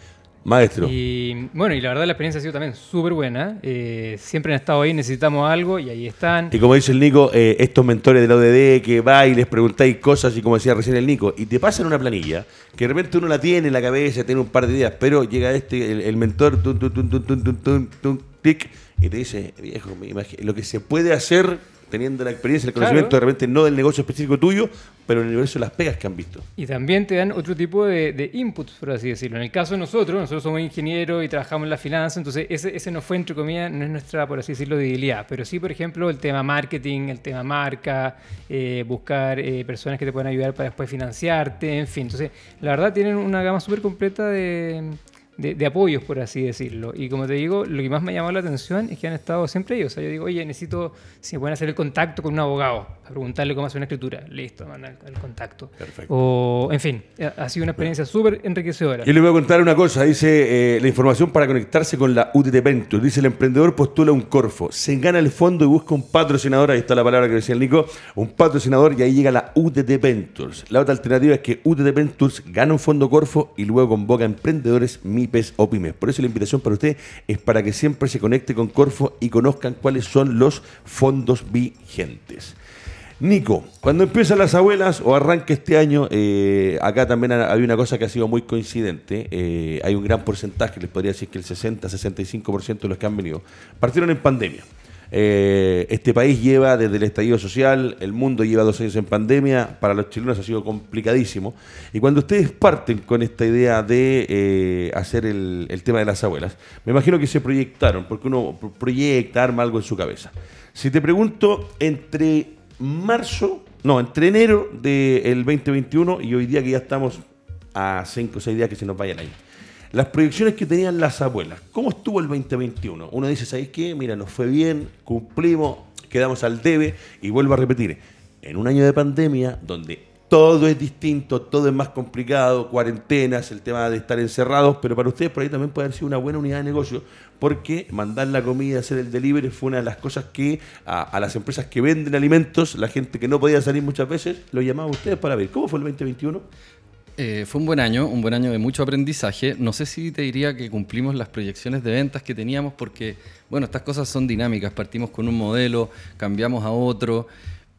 Maestro. Y bueno, y la verdad la experiencia ha sido también súper buena. Eh, siempre han estado ahí, necesitamos algo y ahí están. Y como dice el Nico, eh, estos mentores de la ODD que va y les preguntáis cosas y como decía recién el Nico, y te pasan una planilla que de repente uno la tiene en la cabeza, tiene un par de ideas, pero llega este, el, el mentor, tum, tum, tum, tic, y te dice, viejo, me imagino lo que se puede hacer teniendo la experiencia, el Claro. conocimiento de repente no del negocio específico tuyo, pero en el universo de las pegas que han visto. Y también te dan otro tipo de, de inputs, por así decirlo. En el caso de nosotros, nosotros somos ingenieros y trabajamos en la finanza, entonces ese, ese no fue, entre comillas, no es nuestra, por así decirlo, debilidad. Pero sí, por ejemplo, el tema marketing, el tema marca, eh, buscar eh, personas que te puedan ayudar para después financiarte, en fin. Entonces, la verdad, tienen una gama súper completa de, de, de apoyos, por así decirlo. Y como te digo, lo que más me ha llamado la atención es que han estado siempre ellos. O sea, yo digo, oye, necesito, si me pueden hacer el contacto con un abogado, a preguntarle cómo hacer una escritura. Listo, el, el contacto. Perfecto. O, en fin, ha ha sido una experiencia súper enriquecedora. Yo le voy a contar una cosa, dice eh, la información para conectarse con la UTT Venture. Dice el emprendedor postula un Corfo, se gana el fondo y busca un patrocinador, ahí está la palabra que decía el Nico, un patrocinador y ahí llega la UTT Ventures. La otra alternativa es que UTT Ventures gana un fondo Corfo y luego convoca a emprendedores, MIPES o pymes. Por eso la invitación para usted es para que siempre se conecte con Corfo y conozcan cuáles son los fondos vigentes. Nico, cuando empiezan las abuelas o arranca este año, eh, acá también ha- hay una cosa que ha sido muy coincidente. eh, hay un gran porcentaje, les podría decir que el 60-65% de los que han venido partieron en pandemia. Eh, este país lleva desde el estallido social, el mundo lleva dos años en pandemia, para los chilenos ha sido complicadísimo. Y cuando ustedes parten con esta idea de hacer el, tema de las abuelas, me imagino que se proyectaron, porque uno pro- proyecta, arma algo en su cabeza. Si te pregunto, entre marzo, no, entre enero del 2021 y hoy día que ya estamos a 5 o 6 días que se nos vaya el año. Las proyecciones que tenían las abuelas, ¿cómo estuvo el 2021? Uno dice, ¿sabéis qué? Mira, nos fue bien, cumplimos, quedamos al debe y vuelvo a repetir, en un año de pandemia donde todo es distinto, todo es más complicado, cuarentenas, el tema de estar encerrados, pero para ustedes por ahí también puede haber sido una buena unidad de negocio, porque mandar la comida, hacer el delivery fue una de las cosas que a, las empresas que venden alimentos, la gente que no podía salir muchas veces, lo llamaba a ustedes para ver. ¿Cómo fue el 2021? Eh, fue un buen año, un buen año de mucho aprendizaje. No sé si te diría que cumplimos las proyecciones de ventas que teníamos porque, bueno, estas cosas son dinámicas. Partimos con un modelo, cambiamos a otro,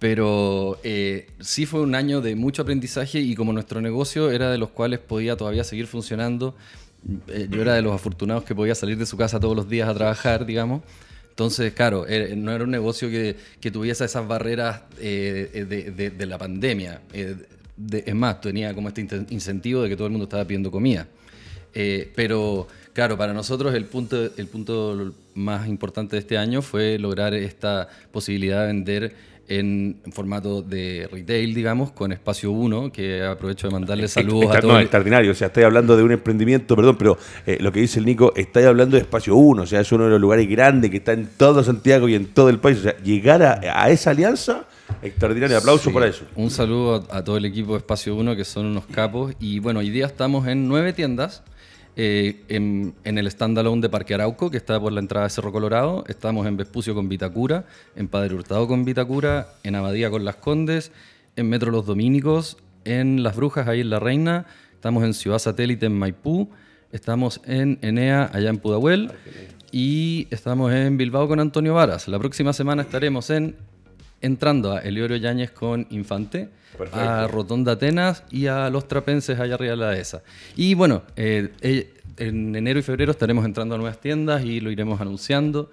pero eh, sí fue un año de mucho aprendizaje y como nuestro negocio era de los cuales podía todavía seguir funcionando, eh, yo era de los afortunados que podía salir de su casa todos los días a trabajar, digamos. Entonces, claro, no era un negocio que, que tuviese esas barreras eh, de, la pandemia. Eh, es más, tenía como este incentivo de que todo el mundo estaba pidiendo comida. Pero, claro, para nosotros el punto, el punto más importante de este año fue lograr esta posibilidad de vender en, formato de retail, digamos, con Espacio 1, que aprovecho de mandarle saludos a Extra- todos. No, extraordinario. O sea, estáis hablando de un emprendimiento, perdón, pero eh, lo que dice el Nico, estáis hablando de Espacio 1, o sea, es uno de los lugares grandes que está en todo Santiago y en todo el país. O sea, llegar a, a esa alianza, extraordinario. Aplauso Sí, para eso. Un saludo a, a todo el equipo de Espacio 1, que son unos capos. Y bueno, hoy día estamos en nueve tiendas. Eh, en, en el standalone de Parque Arauco, que está por la entrada de Cerro Colorado. Estamos en Vespucio con Vitacura, en Padre Hurtado con Vitacura, en Abadía con Las Condes, en Metro Los Dominicos, en Las Brujas, ahí en La Reina. Estamos en Ciudad Satélite, en Maipú. Estamos en Enea, allá en Pudahuel. Y estamos en Bilbao con Antonio Varas. La próxima semana estaremos en entrando a Eliorio Yáñez con Infante, Perfecto. a Rotonda Atenas y a Los Trapenses allá arriba de la dehesa. Y bueno, eh, eh, en enero y febrero estaremos entrando a nuevas tiendas y lo iremos anunciando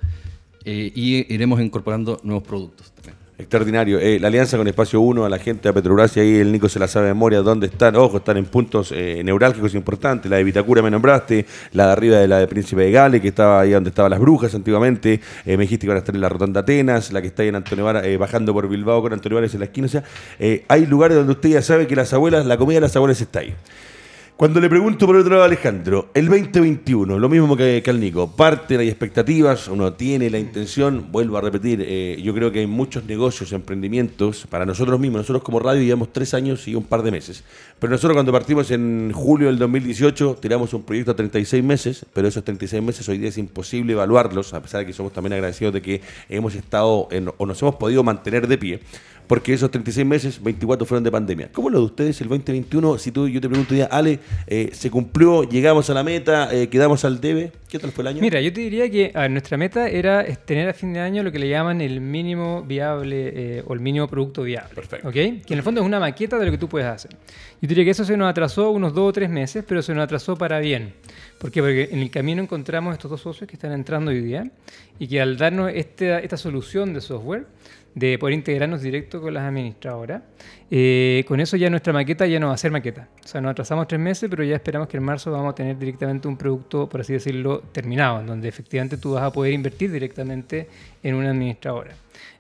eh, y iremos incorporando nuevos productos también. Extraordinario. Eh, la alianza con Espacio 1, a la gente de Petrobras, y ahí el Nico se la sabe de memoria, dónde están, ojo, están en puntos eh, neurálgicos importantes. La de Vitacura me nombraste, la de arriba de la de Príncipe de Gales, que estaba ahí donde estaban las brujas antiguamente. Eh, me dijiste que van a estar en la Rotonda Atenas, la que está ahí en Antonio eh, bajando por Bilbao con Antonio Varas en la esquina. O sea, hay lugares donde usted ya sabe que las abuelas, la comida de las abuelas está ahí. Cuando le pregunto por otro lado a Alejandro, el 2021, lo mismo que, que al Nico, parten, hay expectativas, uno tiene la intención, vuelvo a repetir, eh, yo creo que hay muchos negocios, emprendimientos, para nosotros mismos, nosotros como radio llevamos tres años y un par de meses, pero nosotros cuando partimos en julio del 2018 tiramos un proyecto a 36 meses, pero esos 36 meses hoy día es imposible evaluarlos, a pesar de que somos también agradecidos de que hemos estado o nos hemos podido mantener de pie porque esos 36 meses, 24 fueron de pandemia. ¿Cómo lo de ustedes el 2021? Si tú, yo te pregunto ya, Ale, eh, ¿se cumplió? ¿Llegamos a la meta? Eh, ¿Quedamos al debe? ¿Qué tal fue el año? Mira, yo te diría que nuestra meta era tener a fin de año lo que le llaman el mínimo viable eh, o el mínimo producto viable. Perfecto. Que en el fondo es una maqueta de lo que tú puedes hacer. Yo diría que eso se nos atrasó unos dos o tres meses, pero se nos atrasó para bien. ¿Por qué? Porque en el camino encontramos estos dos socios que están entrando hoy día y que al darnos esta, esta solución de software, de poder integrarnos directo con las administradoras. Eh, con eso ya nuestra maqueta ya no va a ser maqueta. O sea, nos atrasamos tres meses, pero ya esperamos que en marzo vamos a tener directamente un producto, por así decirlo, terminado, en donde efectivamente tú vas a poder invertir directamente en una administradora.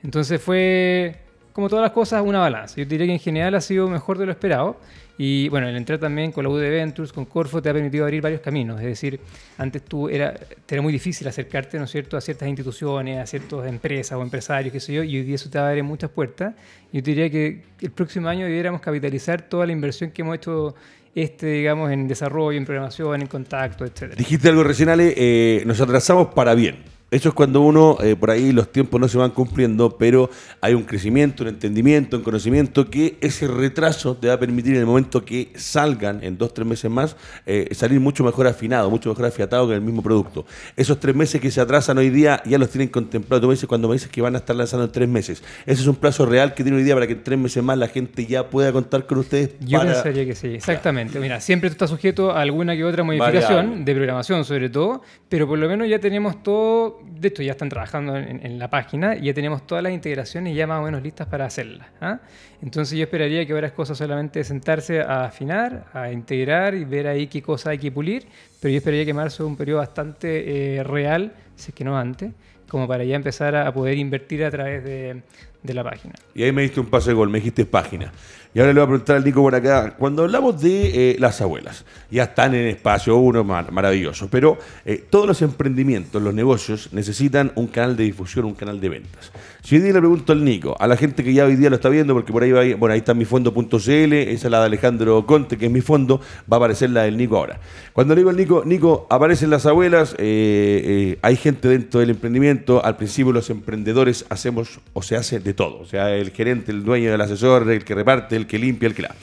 Entonces fue, como todas las cosas, una balanza. Yo diría que en general ha sido mejor de lo esperado. Y bueno, el entrar también con la UD Ventures, con Corfo, te ha permitido abrir varios caminos. Es decir, antes tú era, te era muy difícil acercarte, ¿no es cierto?, a ciertas instituciones, a ciertas empresas o empresarios, qué sé yo, y hoy día eso te va a abrir muchas puertas. Yo diría que el próximo año debiéramos capitalizar toda la inversión que hemos hecho este, digamos, en desarrollo, en programación, en contacto, etc. Dijiste algo recién, Ale, eh, nos atrasamos para bien. Eso es cuando uno, eh, por ahí los tiempos no se van cumpliendo, pero hay un crecimiento, un entendimiento, un conocimiento que ese retraso te va a permitir en el momento que salgan, en dos, tres meses más, eh, salir mucho mejor afinado, mucho mejor afiatado con el mismo producto. Esos tres meses que se atrasan hoy día ya los tienen contemplados. Tú me dices cuando me dices que van a estar lanzando en tres meses. Ese es un plazo real que tiene hoy día para que en tres meses más la gente ya pueda contar con ustedes. Yo pensaría que sí, exactamente. Mira, siempre está sujeto a alguna que otra modificación de programación sobre todo, pero por lo menos ya tenemos todo de esto ya están trabajando en, la página y ya tenemos todas las integraciones ya más o menos listas para hacerlas. ¿ah? Entonces yo esperaría que ahora es cosa solamente de sentarse a afinar, a integrar y ver ahí qué cosa hay que pulir, pero yo esperaría que marzo es un periodo bastante eh, real, si es que no antes, como para ya empezar a, poder invertir a través de, la página. Y ahí me diste un pase gol, me dijiste página. Y ahora le voy a preguntar al Nico por acá, cuando hablamos de eh, las abuelas, ya están en espacio uno maravilloso, pero eh, todos los emprendimientos, los negocios necesitan un canal de difusión, un canal de ventas. Si hoy día le pregunto al Nico, a la gente que ya hoy día lo está viendo, porque por ahí va, bueno, ahí está mi fondo.cl, esa es la de Alejandro Conte, que es mi fondo, va a aparecer la del Nico ahora. Cuando le digo al Nico, Nico, aparecen las abuelas, eh, hay gente dentro del emprendimiento, al principio los emprendedores hacemos o se hace de todo, o sea, el gerente, el dueño del asesor, el que reparte, el que limpia, el que la.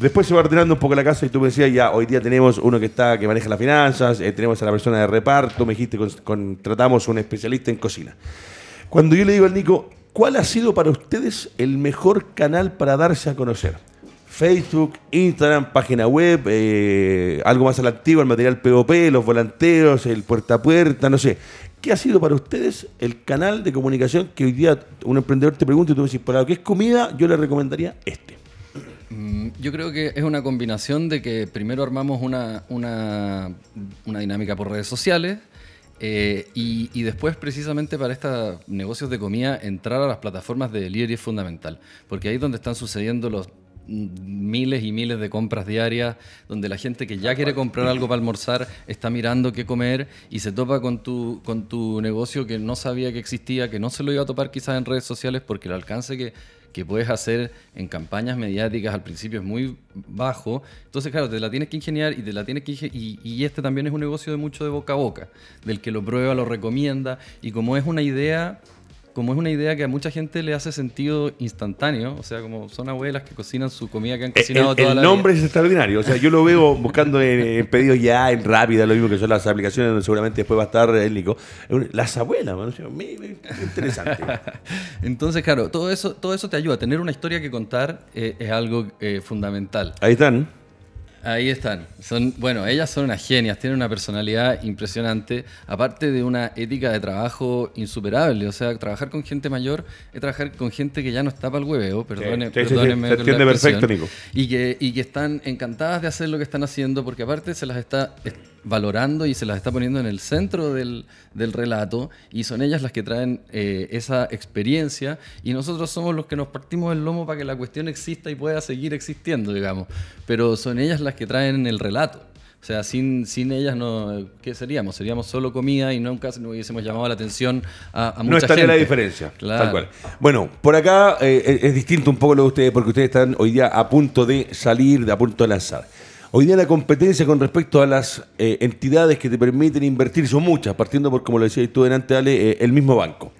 Después se va ordenando un poco la casa y tú me decías, ya, hoy día tenemos uno que está que maneja las finanzas, eh, tenemos a la persona de reparto, me dijiste, contratamos un especialista en cocina. Cuando yo le digo al Nico, ¿cuál ha sido para ustedes el mejor canal para darse a conocer? Facebook, Instagram, página web, eh, algo más al activo, el material POP, los volanteos, el puerta a puerta, no sé. ¿Qué ha sido para ustedes el canal de comunicación que hoy día un emprendedor te pregunta y tú me decís, para lo que es comida, yo le recomendaría este? Mm, yo creo que es una combinación de que primero armamos una, una, dinámica por redes sociales eh, y, después precisamente para estos negocios de comida entrar a las plataformas de delivery es fundamental, porque ahí es donde están sucediendo los miles y miles de compras diarias, donde la gente que ya quiere comprar algo para almorzar está mirando qué comer y se topa con tu, con tu negocio que no sabía que existía, que no se lo iba a topar quizás en redes sociales porque el alcance que, que puedes hacer en campañas mediáticas al principio es muy bajo. Entonces, claro, te la tienes que ingeniar y te la tienes que y, y este también es un negocio de mucho de boca a boca, del que lo prueba, lo recomienda y como es una idea como es una idea que a mucha gente le hace sentido instantáneo, o sea, como son abuelas que cocinan su comida que han eh, cocinado el, toda el la vida. El nombre es extraordinario, o sea, yo lo veo buscando en, pedidos ya, en Rápida, lo mismo que son las aplicaciones donde seguramente después va a estar el Nico. Las abuelas, man, interesante. Entonces, claro, todo eso, todo eso te ayuda. Tener una historia que contar eh, es algo eh, fundamental. Ahí están. Ahí están. Son, bueno, ellas son unas genias, tienen una personalidad impresionante, aparte de una ética de trabajo insuperable. O sea, trabajar con gente mayor es trabajar con gente que ya no está para el hueveo, perdone, sí, perdónenme. Se entiende perfecto, Nico. Y que, y que están encantadas de hacer lo que están haciendo, porque aparte se las está valorando y se las está poniendo en el centro del, del relato y son ellas las que traen eh, esa experiencia y nosotros somos los que nos partimos el lomo para que la cuestión exista y pueda seguir existiendo, digamos. Pero son ellas las que traen el relato. O sea, sin, sin ellas, no, ¿qué seríamos? Seríamos solo comida y nunca nos hubiésemos llamado la atención a, a mucha No estaría gente. la diferencia. Claro. Tal cual. Bueno, por acá eh, es- es distinto un poco lo de ustedes, porque ustedes están hoy día a punto de salir, de a punto de lanzar. Hoy día la competencia con respecto a las eh, entidades que te permiten invertir son muchas, partiendo por, como lo decías tú delante, Ale, eh, el mismo banco.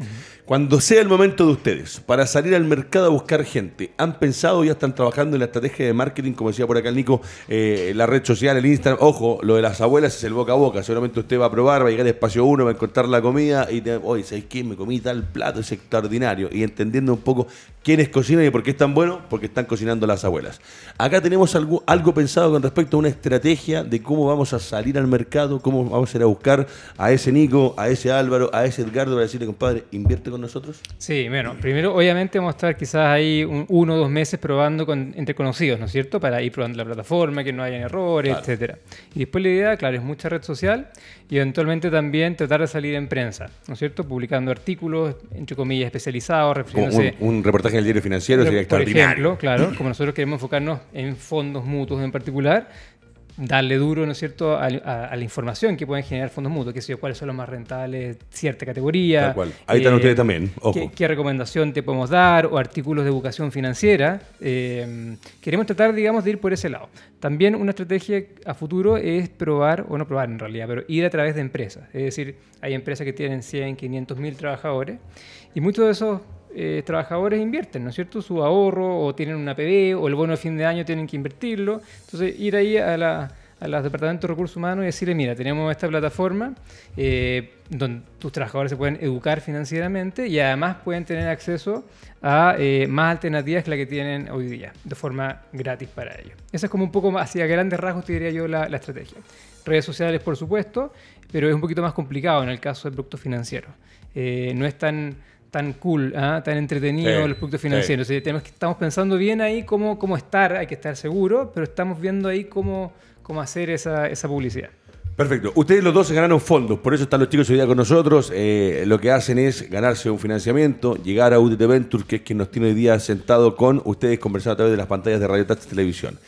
Cuando sea el momento de ustedes para salir al mercado a buscar gente, ¿han pensado ya están trabajando en la estrategia de marketing, como decía por acá el Nico, eh, la red social, el Instagram? Ojo, lo de las abuelas es el boca a boca. Seguramente usted va a probar, va a llegar a espacio uno, va a encontrar la comida y te, oye, ¿sabes qué? Me comí tal plato, es extraordinario. Y entendiendo un poco quiénes cocinan y por qué es tan bueno, porque están cocinando las abuelas. Acá tenemos algo, algo pensado con respecto a una estrategia de cómo vamos a salir al mercado, cómo vamos a ir a buscar a ese Nico, a ese Álvaro, a ese Edgardo para decirle, compadre, invierte con nosotros. Sí, bueno, primero obviamente vamos a estar quizás ahí un- uno o dos meses probando con, entre conocidos, ¿no es cierto? Para ir probando la plataforma, que no hayan errores, Claro. etcétera. Y después la idea, claro, es mucha red social y eventualmente también tratar de salir en prensa, ¿no es cierto? Publicando artículos, entre comillas, especializados, refiriéndose... un, un reportaje en el diario financiero sería por extraordinario. ejemplo, claro, como nosotros queremos enfocarnos en fondos mutuos en particular, darle duro, ¿no es cierto?, a, a- a la información que pueden generar fondos mutuos, que sé yo, cuáles son los más rentables, cierta categoría. Tal cual. Ahí están ustedes también, ojo. Qué, qué recomendación te podemos dar o artículos de educación financiera. Eh, queremos tratar, digamos, de ir por ese lado. También una estrategia a futuro es probar, o no probar en realidad, pero ir a través de empresas. Es decir, hay empresas que tienen 100, 500 mil trabajadores y muchos de esos eh, trabajadores invierten, ¿no es cierto? Su ahorro o tienen una PB o el bono de fin de año tienen que invertirlo. Entonces, ir ahí a la a los departamentos de recursos humanos y decirle, mira, tenemos esta plataforma eh, donde tus trabajadores se pueden educar financieramente y además pueden tener acceso a eh, más alternativas que la que tienen hoy día, de forma gratis para ellos. Esa es como un poco hacia grandes rasgos, te diría yo, la, la estrategia. Redes sociales, por supuesto, pero es un poquito más complicado en el caso de productos financieros. Eh, no es tan tan cool, ¿ah? tan entretenido Sí, los productos sí. financieros. O sea, tenemos que, estamos pensando bien ahí cómo, cómo estar, hay que estar seguro, pero estamos viendo ahí cómo, cómo hacer esa, esa publicidad. Perfecto. Ustedes los dos se ganaron fondos, por eso están los chicos hoy día con nosotros. Eh, lo que hacen es ganarse un financiamiento, llegar a UDT Ventures, que es quien nos tiene hoy día sentado con ustedes conversando a través de las pantallas de Radio Touch Televisión.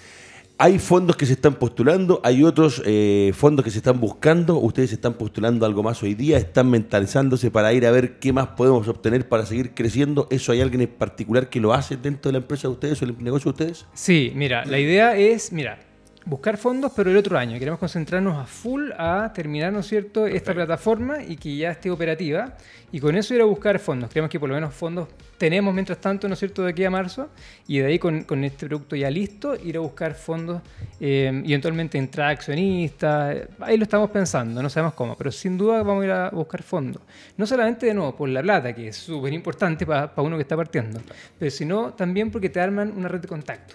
Hay fondos que se están postulando, hay otros eh, fondos que se están buscando. Ustedes están postulando algo más hoy día, están mentalizándose para ir a ver qué más podemos obtener para seguir creciendo. ¿Eso hay alguien en particular que lo hace dentro de la empresa de ustedes o el negocio de ustedes? Sí, mira, la idea es, mira, buscar fondos, pero el otro año. Queremos concentrarnos a full a terminar, ¿no es cierto?, esta plataforma y que ya esté operativa. Y con eso ir a buscar fondos. Creemos que por lo menos fondos tenemos mientras tanto, ¿no es cierto?, de aquí a marzo. Y de ahí con, con este producto ya listo, ir a buscar fondos eh, y eventualmente entrar accionistas. Ahí lo estamos pensando, no sabemos cómo, pero sin duda vamos a ir a buscar fondos. No solamente de nuevo por la plata, que es súper importante para uno que está partiendo, pero sino también porque te arman una red de contacto.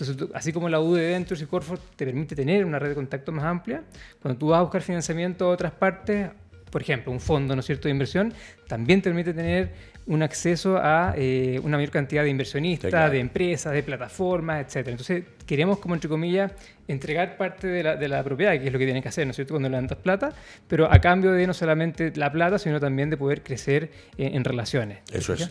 Entonces, así como la U de Ventures y Corfo te permite tener una red de contacto más amplia, cuando tú vas a buscar financiamiento a otras partes, por ejemplo, un fondo ¿no es cierto? de inversión, también te permite tener un acceso a eh, una mayor cantidad de inversionistas, Sí, claro. de empresas, de plataformas, etc. Entonces, queremos, como entre comillas, entregar parte de la, de la propiedad, que es lo que tienen que hacer, ¿no es cierto?, cuando levantas plata, pero a cambio de no solamente la plata, sino también de poder crecer eh, en relaciones. Eso es.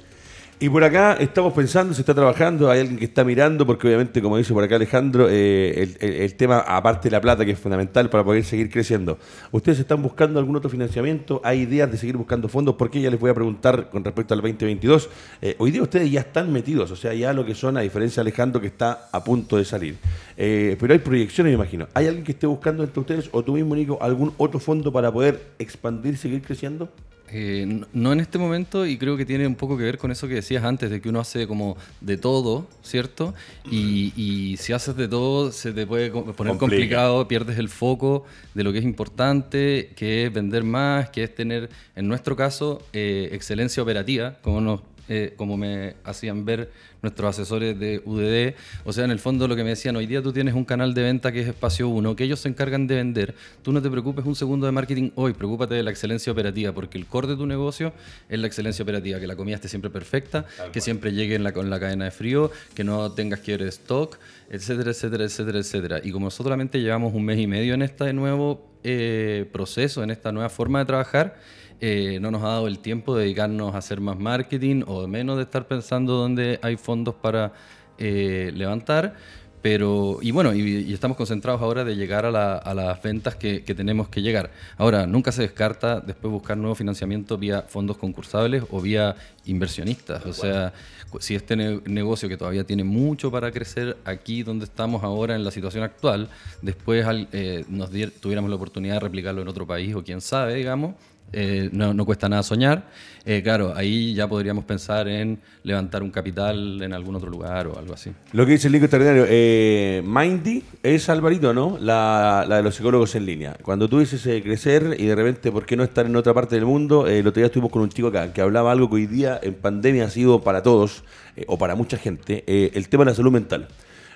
Y por acá estamos pensando, se está trabajando, hay alguien que está mirando, porque obviamente, como dice por acá Alejandro, eh, el tema, aparte de la plata, que es fundamental para poder seguir creciendo, ¿ustedes están buscando algún otro financiamiento? ¿Hay ideas de seguir buscando fondos? Porque ya les voy a preguntar con respecto al 2022. Eh, hoy día ustedes ya están metidos, o sea, ya lo que son, a diferencia de Alejandro, que está a punto de salir. Eh, pero hay proyecciones, me imagino. ¿Hay alguien que esté buscando entre ustedes, o tú mismo, Nico, algún otro fondo para poder expandir, seguir creciendo? Eh, no- en este momento y creo que tiene un poco que ver con eso que decías antes, de que uno hace como de todo, ¿cierto? Y, y si haces de todo se te puede poner Complica. complicado, pierdes el foco de lo que es importante, que es vender más, que es tener, en nuestro caso, eh, excelencia operativa, como nos eh, como me hacían ver nuestros asesores de UDD. O sea, en el fondo lo que me decían, hoy día tú tienes un canal de venta que es Espacio 1, que ellos se encargan de vender. Tú no te preocupes un segundo de marketing hoy, preocúpate de la excelencia operativa, porque el core de tu negocio es la excelencia operativa, que la comida esté siempre perfecta, que siempre llegue en la, con la cadena de frío, que no tengas quiebre de stock, etcétera, etcétera, etcétera, etcétera. Y como nosotros solamente llevamos un mes y medio en este nuevo eh, proceso, en esta nueva forma de trabajar, eh, no nos ha dado el tiempo de dedicarnos a hacer más marketing o menos de estar pensando dónde hay fondos para eh, levantar. Pero, y bueno, y, estamos concentrados ahora de llegar a, las ventas que, tenemos que llegar. Ahora, nunca se descarta después buscar nuevo financiamiento vía fondos concursables o vía inversionistas. O sea, si este negocio que todavía tiene mucho para crecer aquí donde estamos ahora en la situación actual, después eh, nos tuviéramos la oportunidad de replicarlo en otro país o quién sabe, digamos, eh, no, cuesta nada soñar. Eh, claro, ahí ya podríamos pensar en levantar un capital en algún otro lugar o algo así. Lo que dice el Nico Extraordinario, eh, Mindy es Alvarito, ¿no? La, de los psicólogos en línea. Cuando tú dices crecer y de repente, ¿por qué no estar en otra parte del mundo? el otro día estuvimos con un chico acá que hablaba algo que hoy día en pandemia ha sido para todos o para mucha gente, el tema de la salud mental.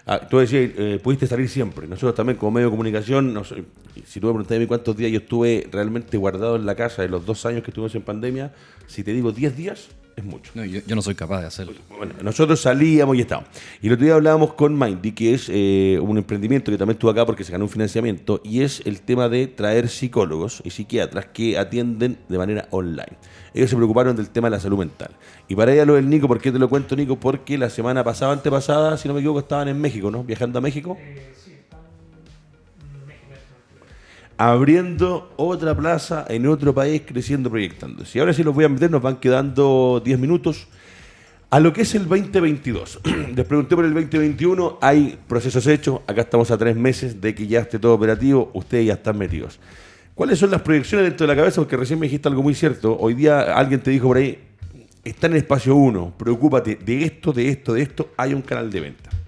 Ah, tú decías, eh, pudiste salir siempre. Nosotros también, como medio de comunicación, si tú me preguntas de cuántos días yo estuve realmente guardado en la casa en los dos años que estuvimos en pandemia, si te digo 10 días, es mucho. yo, no soy capaz de hacerlo. Bueno, nosotros salíamos y estábamos. Y el otro día hablábamos con Mindy, que es eh, un emprendimiento que también estuvo acá porque se ganó un financiamiento, y es el tema de traer psicólogos y psiquiatras que atienden de manera online. Ellos se preocuparon del tema de la salud mental. Y para ella lo del Nico, ¿por qué te lo cuento, Nico? Porque la semana pasada, antepasada, si no me equivoco, estaban en México, ¿no? Viajando a México. Eh, sí. Abriendo otra plaza en otro país, creciendo, proyectando. Y ahora sí los voy a meter, nos van quedando 10 minutos. A lo que es el 2022. Les pregunté por el 2021, hay procesos hechos, acá estamos a tres meses de que ya esté todo operativo, ustedes ya están metidos. ¿Cuáles son las proyecciones dentro de la cabeza? Porque recién me dijiste algo muy cierto. Hoy día alguien te dijo por ahí, está en espacio 1, preocúpate de esto, de esto, de esto, hay un canal de venta.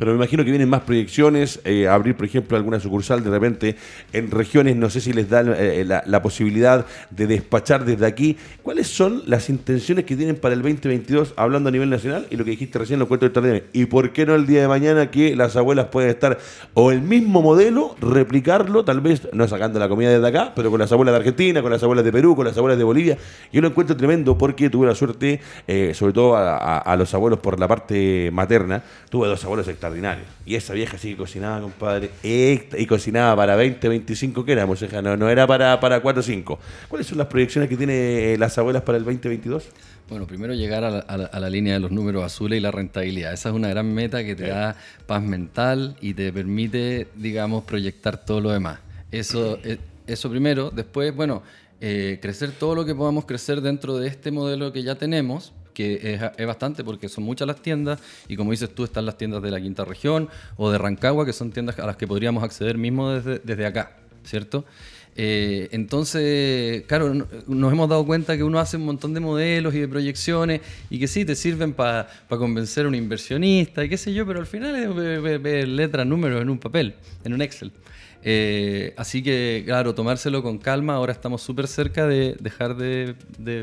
Pero me imagino que vienen más proyecciones, eh, abrir, por ejemplo, alguna sucursal de repente en regiones, no sé si les da eh, la, posibilidad de despachar desde aquí. ¿Cuáles son las intenciones que tienen para el 2022, hablando a nivel nacional? Y lo que dijiste recién, lo cuento de tarde. ¿Y por qué no el día de mañana que las abuelas pueden estar o el mismo modelo, replicarlo, tal vez no sacando la comida desde acá, pero con las abuelas de Argentina, con las abuelas de Perú, con las abuelas de Bolivia? Yo lo encuentro tremendo porque tuve la suerte, eh, sobre todo a, los abuelos por la parte materna, tuve dos abuelos y esa vieja sí que cocinaba, compadre, y cocinaba para 20, 25 que éramos, no, no era para, para 4 o 5. ¿Cuáles son las proyecciones que tiene las abuelas para el 2022? Bueno, primero llegar a la, línea de los números azules y la rentabilidad. Esa es una gran meta que te da paz mental y te permite, digamos, proyectar todo lo demás. Eso, eh, eso primero. Después, bueno, eh, crecer todo lo que podamos crecer dentro de este modelo que ya tenemos, que es, bastante porque son muchas las tiendas y como dices tú están las tiendas de la quinta región o de Rancagua que son tiendas a las que podríamos acceder mismo desde, desde acá, ¿cierto? Eh, entonces, claro, nos hemos dado cuenta que uno hace un montón de modelos y de proyecciones y que sí, te sirven para convencer a un inversionista y qué sé yo, pero al final es ver letras, números en un papel, en un Excel. Eh, así que, claro, tomárselo con calma. Ahora estamos súper cerca de dejar de,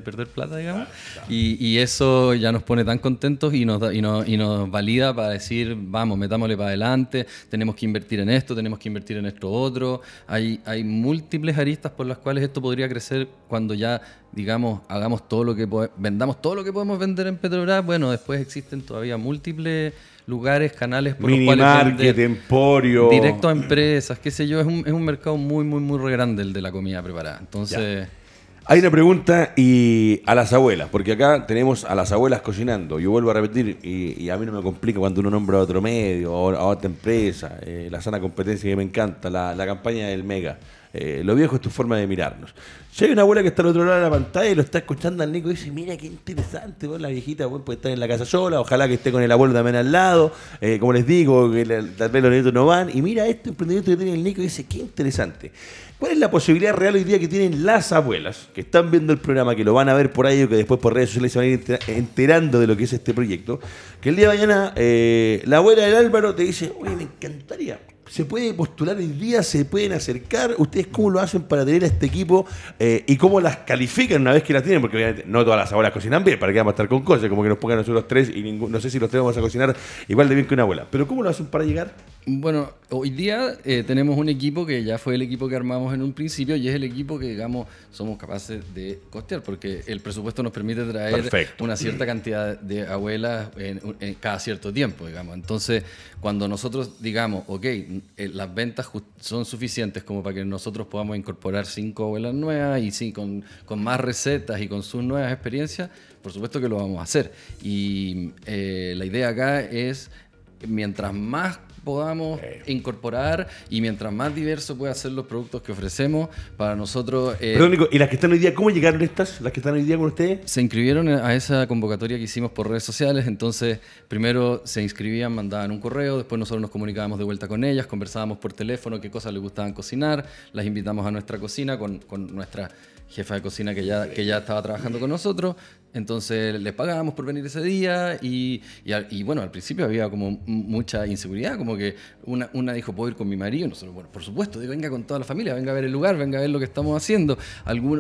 perder plata, digamos. Y, eso ya nos pone tan contentos y nos, y, nos, valida para decir, vamos, metámosle para adelante, tenemos que invertir en esto, tenemos que invertir en esto otro. Hay, hay múltiples aristas por las cuales esto podría crecer cuando ya, digamos, hagamos todo lo que vendamos todo lo que podemos vender en Petrobras. Bueno, después existen todavía múltiples lugares, canales por los cuales emporio. directo a empresas, qué sé yo, es un, es un mercado muy, muy, muy grande el de la comida preparada. Entonces... Hay una pregunta y a las abuelas, porque acá tenemos a las abuelas cocinando. Yo vuelvo a repetir, y, a mí no me complica cuando uno nombra a otro medio, o a otra empresa, eh, la sana competencia que me encanta, la, la campaña del Mega. Eh, lo viejo es tu forma de mirarnos. Si hay una abuela que está al otro lado de la pantalla y lo está escuchando al Nico y dice, mira qué interesante, la viejita puede estar en la casa sola, ojalá que esté con el abuelo también al lado, eh, como les digo, que tal vez los nietos no van, y mira este emprendimiento que tiene el Nico y dice, qué interesante. ¿Cuál es la posibilidad real hoy día que tienen las abuelas que están viendo el programa, que lo van a ver por ahí o que después por redes sociales se van a ir enterando de lo que es este proyecto? Que el día de mañana eh, la abuela del Álvaro te dice, oye, me encantaría se puede postular hoy día, se pueden acercar. ¿Ustedes cómo lo hacen para tener a este equipo eh, y cómo las califican una vez que las tienen? Porque obviamente no todas las abuelas cocinan bien, para que vamos a estar con cosas, como que nos pongan nosotros tres y no sé si los tres vamos a cocinar igual de bien que una abuela. Pero ¿cómo lo hacen para llegar? Bueno, hoy día eh, tenemos un equipo que ya fue el equipo que armamos en un principio y es el equipo que, digamos, somos capaces de costear, porque el presupuesto nos permite traer una cierta cantidad de abuelas en, cada cierto tiempo, digamos. Entonces, cuando nosotros digamos, ok, eh, las ventas son suficientes como para que nosotros podamos incorporar cinco abuelas nuevas y sí, con, con más recetas y con sus nuevas experiencias, por supuesto que lo vamos a hacer. Y eh, la idea acá es, mientras más podamos incorporar y mientras más diverso pueda ser los productos que ofrecemos, para nosotros... Eh, Perdón, Nico, ¿y las que están hoy día, cómo llegaron estas, las que están hoy día con ustedes? Se inscribieron a esa convocatoria que hicimos por redes sociales, entonces primero se inscribían, mandaban un correo, después nosotros nos comunicábamos de vuelta con ellas, conversábamos por teléfono qué cosas les gustaban cocinar, las invitamos a nuestra cocina con, con nuestra jefa de cocina que ya, que ya estaba trabajando con nosotros. Entonces les pagábamos por venir ese día y, y, bueno, al principio había como mucha inseguridad, como que una, una dijo, ¿puedo ir con mi marido? Nosotros, bueno, por supuesto, digo, venga con toda la familia, venga a ver el lugar, venga a ver lo que estamos haciendo.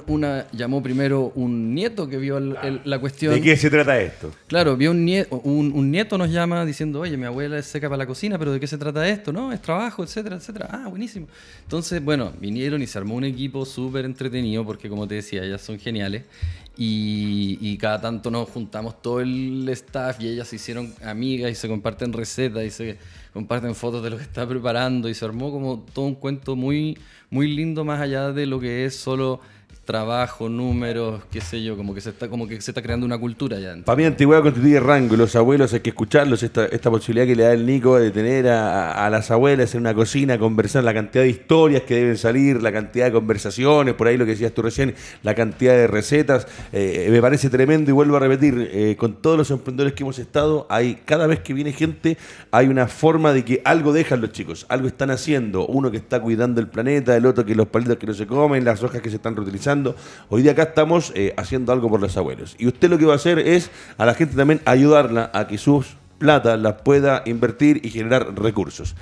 Una llamó primero un nieto que vio la cuestión. ¿De qué se trata esto? Claro, vio un nieto, un, un, nieto nos llama diciendo, oye, mi abuela es seca para la cocina, pero ¿de qué se trata esto? No, es trabajo, etcétera, etcétera. Ah, buenísimo. Entonces, bueno, vinieron y se armó un equipo súper entretenido porque, como te decía, ellas son geniales. Y, cada tanto nos juntamos todo el staff y ellas se hicieron amigas y se comparten recetas y se comparten fotos de lo que está preparando y se armó como todo un cuento muy, muy lindo más allá de lo que es solo trabajo, números, qué sé yo, como que se está, como que se está creando una cultura ya. Para mí Antigüedad constituye rango, los abuelos hay que escucharlos, esta, esta posibilidad que le da el Nico de tener a, las abuelas en una cocina, conversar la cantidad de historias que deben salir, la cantidad de conversaciones, por ahí lo que decías tú recién, la cantidad de recetas, eh, me parece tremendo y vuelvo a repetir, eh, con todos los emprendedores que hemos estado, hay cada vez que viene gente, hay una forma de que algo dejan los chicos, algo están haciendo, uno que está cuidando el planeta, el otro que los palitos que no se comen, las hojas que se están reutilizando, Hoy día acá estamos eh, haciendo algo por los abuelos. Y usted lo que va a hacer es a la gente también ayudarla a que sus plata las pueda invertir y generar recursos.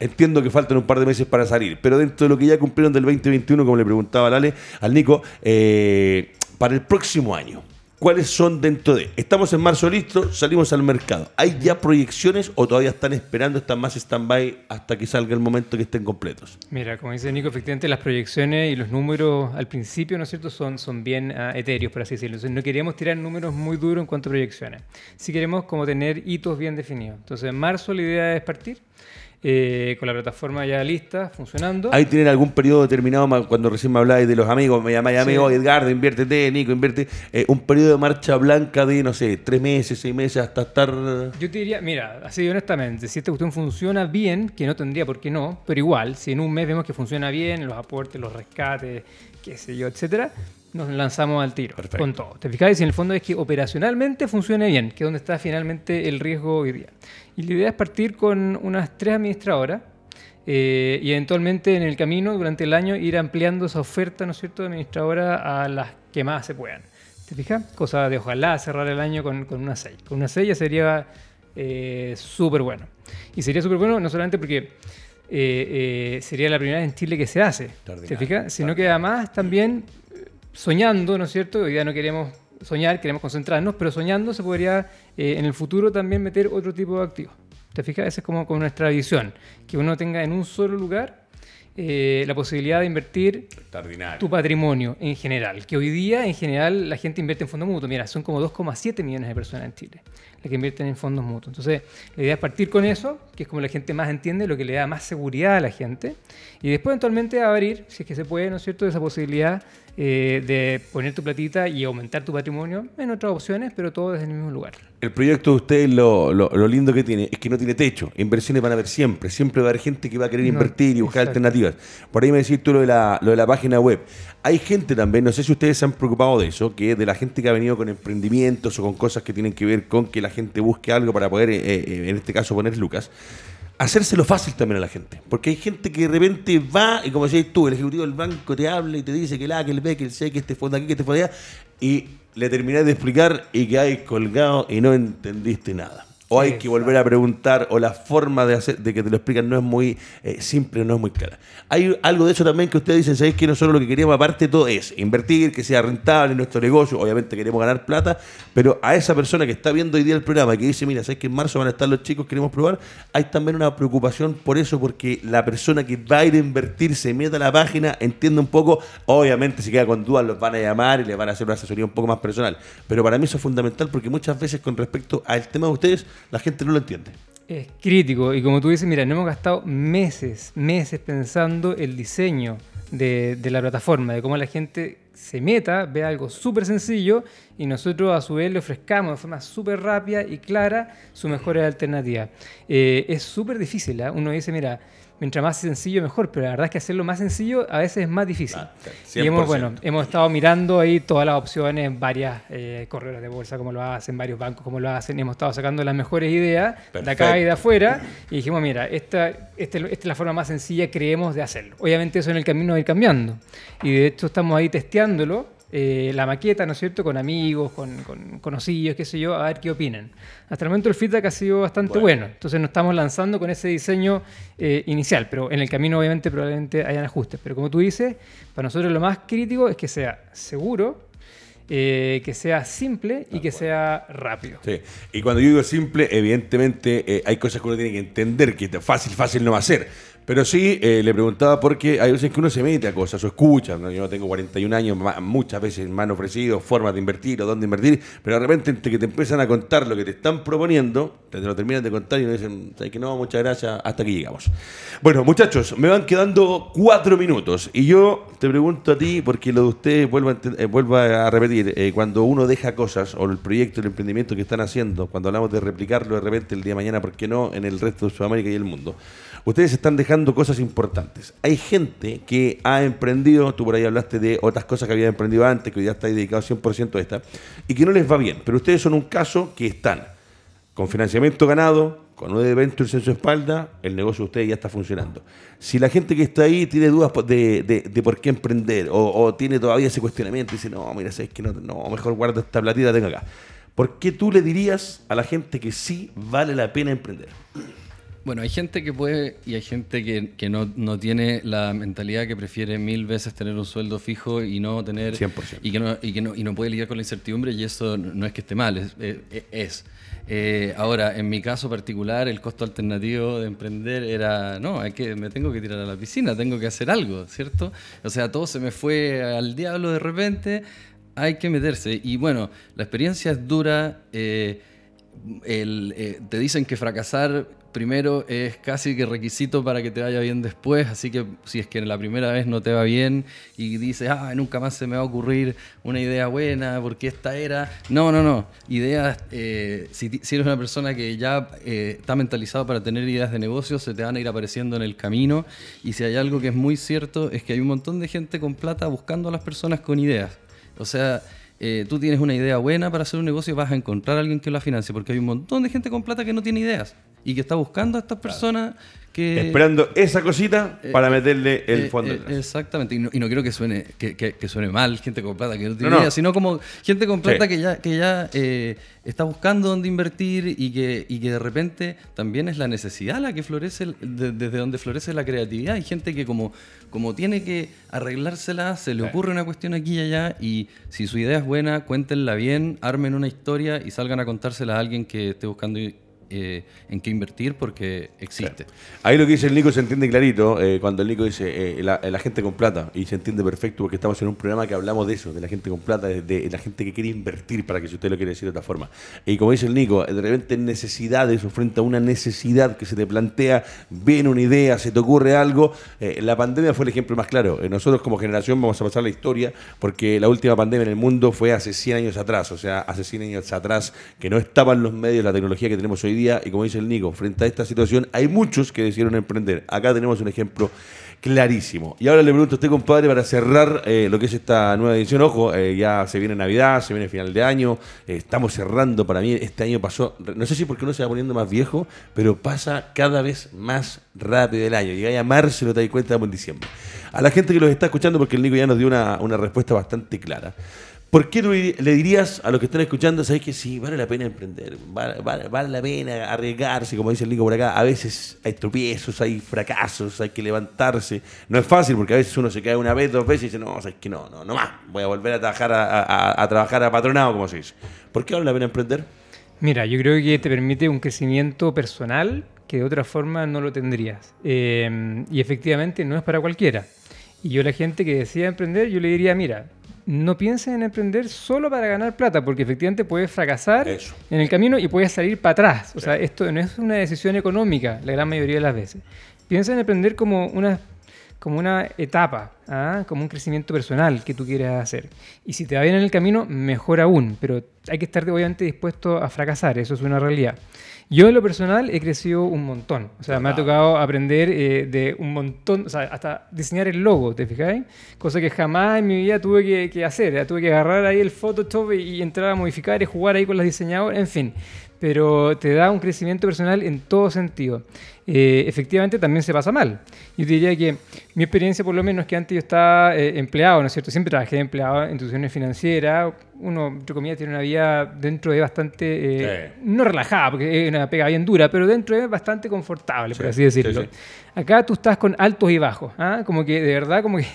Entiendo que faltan un par de meses para salir, pero dentro de lo que ya cumplieron del 2021, como le preguntaba Lale, al Nico, eh, para el próximo año, ¿Cuáles son dentro de? Estamos en marzo listo, salimos al mercado. ¿Hay ya proyecciones o todavía están esperando, están más stand-by hasta que salga el momento que estén completos? Mira, como dice Nico, efectivamente las proyecciones y los números al principio, ¿no es cierto?, son, son bien uh, etéreos, por así decirlo. Entonces no queríamos tirar números muy duros en cuanto a proyecciones. Sí queremos como tener hitos bien definidos. Entonces en marzo la idea es partir eh, con la plataforma ya lista, funcionando. ¿Ahí tienen algún periodo determinado, cuando recién me hablabais de los amigos, me llamáis amigo, Edgardo, inviértete, Nico, invierte, eh, un periodo de marcha blanca de, no sé, tres meses, seis meses, hasta estar... Yo te diría, mira, así honestamente, si esta cuestión funciona bien, que no tendría por qué no, pero igual, si en un mes vemos que funciona bien, los aportes, los rescates, qué sé yo, etcétera, nos lanzamos al tiro con todo. ¿Te fijáis? Y en el fondo es que operacionalmente funcione bien, que es donde está finalmente el riesgo hoy día. Y la idea es partir con unas tres administradoras eh, y eventualmente en el camino, durante el año, ir ampliando esa oferta, ¿no es cierto?, de administradora a las que más se puedan. ¿Te fijas? Cosa de ojalá cerrar el año con, con una 6. Con una 6 ya sería eh, súper bueno. Y sería súper bueno no solamente porque eh, sería la primera vez en Chile que se hace, ¿te fijas? Sino que además también soñando, ¿no es cierto? Hoy día no queremos soñar, queremos concentrarnos, pero soñando se podría eh, en el futuro también meter otro tipo de activos. ¿Te fijas? Esa es como, como nuestra visión, que uno tenga en un solo lugar eh, la posibilidad de invertir tu patrimonio en general. Que hoy día, en general, la gente invierte en fondos mutuos. Mira, son como 2,7 millones de personas en Chile las que invierten en fondos mutuos. Entonces, la idea es partir con eso, que es como la gente más entiende, lo que le da más seguridad a la gente. Y después, eventualmente, abrir, si es que se puede, ¿no es cierto?, esa posibilidad eh, de poner tu platita y aumentar tu patrimonio en otras opciones, pero todo desde el mismo lugar. El proyecto de ustedes, lo, lo, lindo que tiene, es que no tiene techo. Inversiones van a haber siempre. Siempre va a haber gente que va a querer invertir y buscar alternativas. Por ahí me decís tú lo de, la, lo de la página web. Hay gente también, no sé si ustedes se han preocupado de eso, que de la gente que ha venido con emprendimientos o con cosas que tienen que ver con que la gente busque algo para poder, eh, eh, en este caso, poner lucas hacérselo fácil también a la gente. Porque hay gente que de repente va, y como decías tú, el ejecutivo del banco te habla y te dice que la, que el B, que el C, que este fondo aquí, que este fondo allá, y le terminás de explicar y que hay colgado y no entendiste nada. O hay que volver a preguntar, o la forma de, hacer, de que te lo explican no es muy eh, simple, no es muy clara. Hay algo de eso también que ustedes dicen, ¿sabéis que nosotros lo que queríamos aparte de todo es invertir, que sea rentable en nuestro negocio? Obviamente queremos ganar plata, pero a esa persona que está viendo hoy día el programa, que dice, mira, ¿sabéis que en marzo van a estar los chicos, queremos probar? Hay también una preocupación por eso, porque la persona que va a ir a invertir se meta a la página, entiende un poco, obviamente si queda con dudas los van a llamar y les van a hacer una asesoría un poco más personal, pero para mí eso es fundamental porque muchas veces con respecto al tema de ustedes, la gente no lo entiende. Es crítico y como tú dices, mira, no hemos gastado meses, meses pensando el diseño de, de la plataforma, de cómo la gente se meta, vea algo súper sencillo y nosotros a su vez le ofrezcamos de forma súper rápida y clara su mejor alternativa. Eh, es súper difícil, ¿eh? uno dice, mira, mientras más sencillo mejor, pero la verdad es que hacerlo más sencillo a veces es más difícil. Ah, y hemos, bueno, hemos estado mirando ahí todas las opciones, varias eh, de bolsa, como lo hacen, varios bancos, como lo hacen, hemos estado sacando las mejores ideas de acá y de afuera, y dijimos, mira, esta, esta, esta es la forma más sencilla, creemos, de hacerlo. Obviamente eso en el camino va a ir cambiando, y de hecho estamos ahí testeándolo, eh, la maqueta, ¿no es cierto?, con amigos, con, con, conocidos, qué sé yo, a ver qué opinan. Hasta el momento el feedback ha sido bastante bueno, entonces nos estamos lanzando con ese diseño eh, inicial, pero en el camino obviamente probablemente hayan ajustes. Pero como tú dices, para nosotros lo más crítico es que sea seguro, eh, que sea simple y que sea rápido. Sí. Y cuando yo digo simple, evidentemente eh, hay cosas que uno tiene que entender que fácil, fácil no va a ser. Pero sí, eh, le preguntaba porque hay veces que uno se mete a cosas o escucha. ¿no? Yo tengo 41 años, muchas veces me han ofrecido formas de invertir o dónde invertir, pero de repente que te empiezan a contar lo que te están proponiendo, te lo terminan de contar y no dicen, ¿sabes que no? Muchas gracias, hasta aquí llegamos. Bueno, muchachos, me van quedando cuatro minutos y yo te pregunto a ti, porque lo de ustedes, vuelvo a, eh, a repetir, eh, cuando uno deja cosas o el proyecto, el emprendimiento que están haciendo, cuando hablamos de replicarlo de repente el día de mañana, ¿por qué no? En el resto de Sudamérica y el mundo ustedes están dejando cosas importantes. Hay gente que ha emprendido, tú por ahí hablaste de otras cosas que había emprendido antes, que ya está dedicado 100% a esta, y que no les va bien, pero ustedes son un caso que están con financiamiento ganado, con nueve ventures en su espalda, el negocio de ustedes ya está funcionando. Si la gente que está ahí tiene dudas de, de, por qué emprender o, tiene todavía ese cuestionamiento y dice, no, mira, es que no, no, mejor guarda esta platita, tengo acá. ¿Por qué tú le dirías a la gente que sí vale la pena emprender? Bueno, hay gente que puede y hay gente que, no, tiene la mentalidad que prefiere mil veces tener un sueldo fijo y no tener... 100%. Y que no, y que no, y no puede lidiar con la incertidumbre y eso no es que esté mal, es. es. Eh, ahora, en mi caso particular, el costo alternativo de emprender era, no, hay que, me tengo que tirar a la piscina, tengo que hacer algo, ¿cierto? O sea, todo se me fue al diablo de repente, hay que meterse. Y bueno, la experiencia es dura. Eh, eh, te dicen que fracasar primero es casi que requisito para que te vaya bien después, así que si es que la primera vez no te va bien y dices, ah, nunca más se me va a ocurrir una idea buena, porque esta era... No, no, no. Ideas, eh, si, eres una persona que ya eh, está mentalizado para tener ideas de negocio, se te van a ir apareciendo en el camino y si hay algo que es muy cierto es que hay un montón de gente con plata buscando a las personas con ideas. O sea... Eh, tú tienes una idea buena para hacer un negocio, vas a encontrar a alguien que la financie, porque hay un montón de gente con plata que no tiene ideas y que está buscando a estas personas que... Esperando esa cosita eh, para meterle el eh, fondo. Eh, exactamente, y no, y no, quiero que suene, que, que, suene mal gente con plata que no tiene idea, sino como gente con plata que ya, que ya está buscando dónde invertir y que, y que de repente también es la necesidad la que florece, desde donde florece la creatividad. Hay gente que como, como tiene que arreglársela, se le ocurre una cuestión aquí y allá y si su idea es buena, cuéntenla bien, armen una historia y salgan a contársela a alguien que esté buscando eh, en qué invertir porque existe. Ahí lo que dice el Nico se entiende clarito eh, cuando el Nico dice eh, la, gente con plata y se entiende perfecto porque estamos en un programa que hablamos de eso, de la gente con plata, de, la gente que quiere invertir para que si usted lo quiere decir de otra forma. Y como dice el Nico, de repente necesidades o frente a una necesidad que se te plantea, viene una idea, se te ocurre algo. la pandemia fue el ejemplo más claro. nosotros como generación vamos a pasar la historia porque la última pandemia en el mundo fue hace 100 años atrás, o sea, hace 100 años atrás que no estaban los medios, la tecnología que tenemos hoy día y como dice el Nico, frente a esta situación hay muchos que decidieron emprender. Acá tenemos un ejemplo clarísimo. Y ahora le pregunto a usted, compadre, para cerrar eh, lo que es esta nueva edición. Ojo, eh, ya se viene Navidad, se viene final de año, eh, estamos cerrando. Para mí, este año pasó, no sé si porque uno se va poniendo más viejo, pero pasa cada vez más rápido el año. Llega a marzo no te das cuenta, estamos en diciembre. A la gente que los está escuchando, porque el Nico ya nos dio una respuesta bastante clara. ¿Por qué le dirías a los que están escuchando, sabes que sí, vale la pena emprender, vale, la pena arriesgarse, como dice el Nico por acá? A veces hay tropiezos, hay fracasos, hay que levantarse. No es fácil porque a veces uno se cae una vez, dos veces y dice, no, sabes que no, no, no más, voy a volver a trabajar a, trabajar a patronado, como se dice. ¿Por qué vale la pena emprender? Mira, yo creo que te permite un crecimiento personal que de otra forma no lo tendrías. Eh, y efectivamente no es para cualquiera. Y yo la gente que decía emprender, yo le diría, mira, no pienses en emprender solo para ganar plata, porque efectivamente puedes fracasar en el camino y puedes salir para atrás. O sea, esto no es una decisión económica la gran mayoría de las veces. Piensa en emprender como una, como una etapa, ¿ah? como un crecimiento personal que tú quieres hacer. Y si te va bien en el camino, mejor aún, pero hay que estar obviamente dispuesto a fracasar, eso es una realidad. Yo en lo personal he crecido un montón. O sea, me ha tocado aprender eh, de un montón, o sea, hasta diseñar el logo, ¿te fijáis? Cosa que jamás en mi vida tuve que, hacer. Tuve que agarrar ahí el Photoshop y, entrar a modificar y jugar ahí con los diseñadores, en fin. Pero te da un crecimiento personal en todo sentido. Eh, efectivamente también se pasa mal. Yo diría que mi experiencia, por lo menos, que antes yo estaba eh, empleado, ¿no es cierto? Siempre trabajé empleado en instituciones financieras. Uno, entre comillas, tiene una vida dentro de bastante, eh, no relajada, porque es una pega bien dura, pero dentro de bastante confortable, por así decirlo. Acá tú estás con altos y bajos, ¿ah? como que de verdad, como que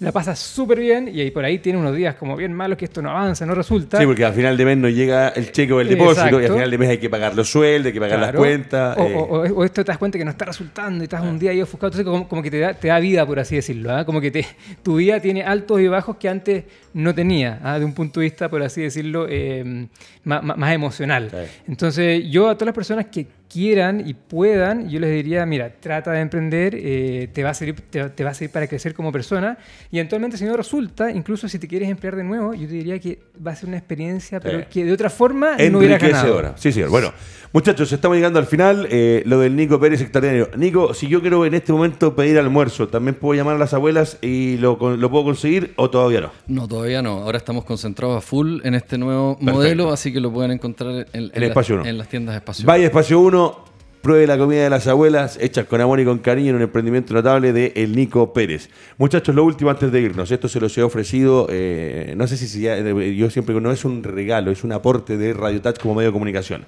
la pasas súper bien y ahí por ahí tiene unos días como bien malos que esto no avanza, no resulta. Sí, porque al final de mes no llega el cheque o el depósito y al final de mes hay que pagar los sueldos, hay que pagar las cuentas. Eh. O, esto te das cuenta que no está resultando y estás un día ahí ofuscado. Entonces como, que te da, te da, vida, por así decirlo. ¿ah? Como que te, tu vida tiene altos y bajos que antes no tenía, ¿ah? de un punto de vista, por así decirlo, eh, más, emocional. Entonces yo a todas las personas que quieran y puedan, yo les diría, mira, trata de emprender, eh, te, va a servir, te, va a servir para crecer como persona y eventualmente si no resulta, incluso si te quieres emplear de nuevo, yo te diría que va a ser una experiencia, pero que de otra forma no hubiera ganado. Sí, sí, bueno. Muchachos, estamos llegando al final. Eh, lo del Nico Pérez extraordinario. Nico, si yo quiero en este momento pedir almuerzo, ¿también puedo llamar a las abuelas y lo, lo puedo conseguir o todavía no? No, todavía no. Ahora estamos concentrados a full en este nuevo modelo, así que lo pueden encontrar en, en, espacio en las tiendas Espacio Vaya Espacio 1, Pruebe la comida de las abuelas, hechas con amor y con cariño en un emprendimiento notable de El Nico Pérez. Muchachos, lo último antes de irnos. Esto se los he ofrecido, eh, no sé si eh, yo siempre no es un regalo, es un aporte de Radio Touch como medio de comunicación.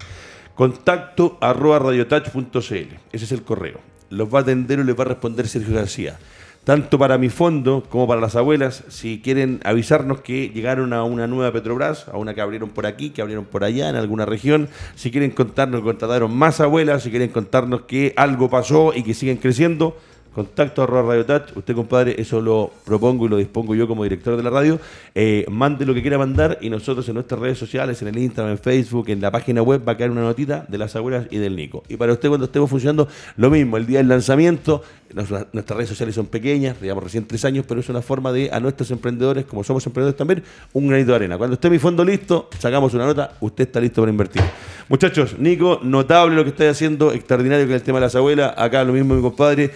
Contacto arroba radiotouch.cl. Ese es el correo. Los va a atender o les va a responder Sergio García tanto para mi fondo como para las abuelas, si quieren avisarnos que llegaron a una nueva Petrobras, a una que abrieron por aquí, que abrieron por allá, en alguna región, si quieren contarnos que contrataron más abuelas, si quieren contarnos que algo pasó y que siguen creciendo, contacto arroba Radio Touch. Usted, compadre, eso lo propongo y lo dispongo yo como director de la radio. Eh, mande lo que quiera mandar y nosotros en nuestras redes sociales, en el Instagram, en Facebook, en la página web, va a caer una notita de las abuelas y del Nico. Y para usted, cuando estemos funcionando, lo mismo, el día del lanzamiento, nuestras, redes sociales son pequeñas, digamos recién tres años, pero es una forma de a nuestros emprendedores, como somos emprendedores también, un granito de arena. Cuando esté mi fondo listo, sacamos una nota, usted está listo para invertir. Muchachos, Nico, notable lo que está haciendo, extraordinario que el tema de las abuelas. Acá lo mismo, mi compadre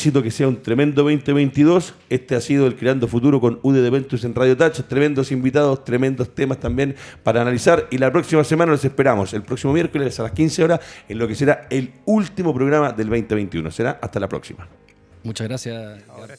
éxito, que sea un tremendo 2022. Este ha sido el Creando Futuro con UD de en Radio Touch. Tremendos invitados, tremendos temas también para analizar. Y la próxima semana los esperamos, el próximo miércoles a las 15 horas, en lo que será el último programa del 2021. Será hasta la próxima. Muchas gracias. Ahora.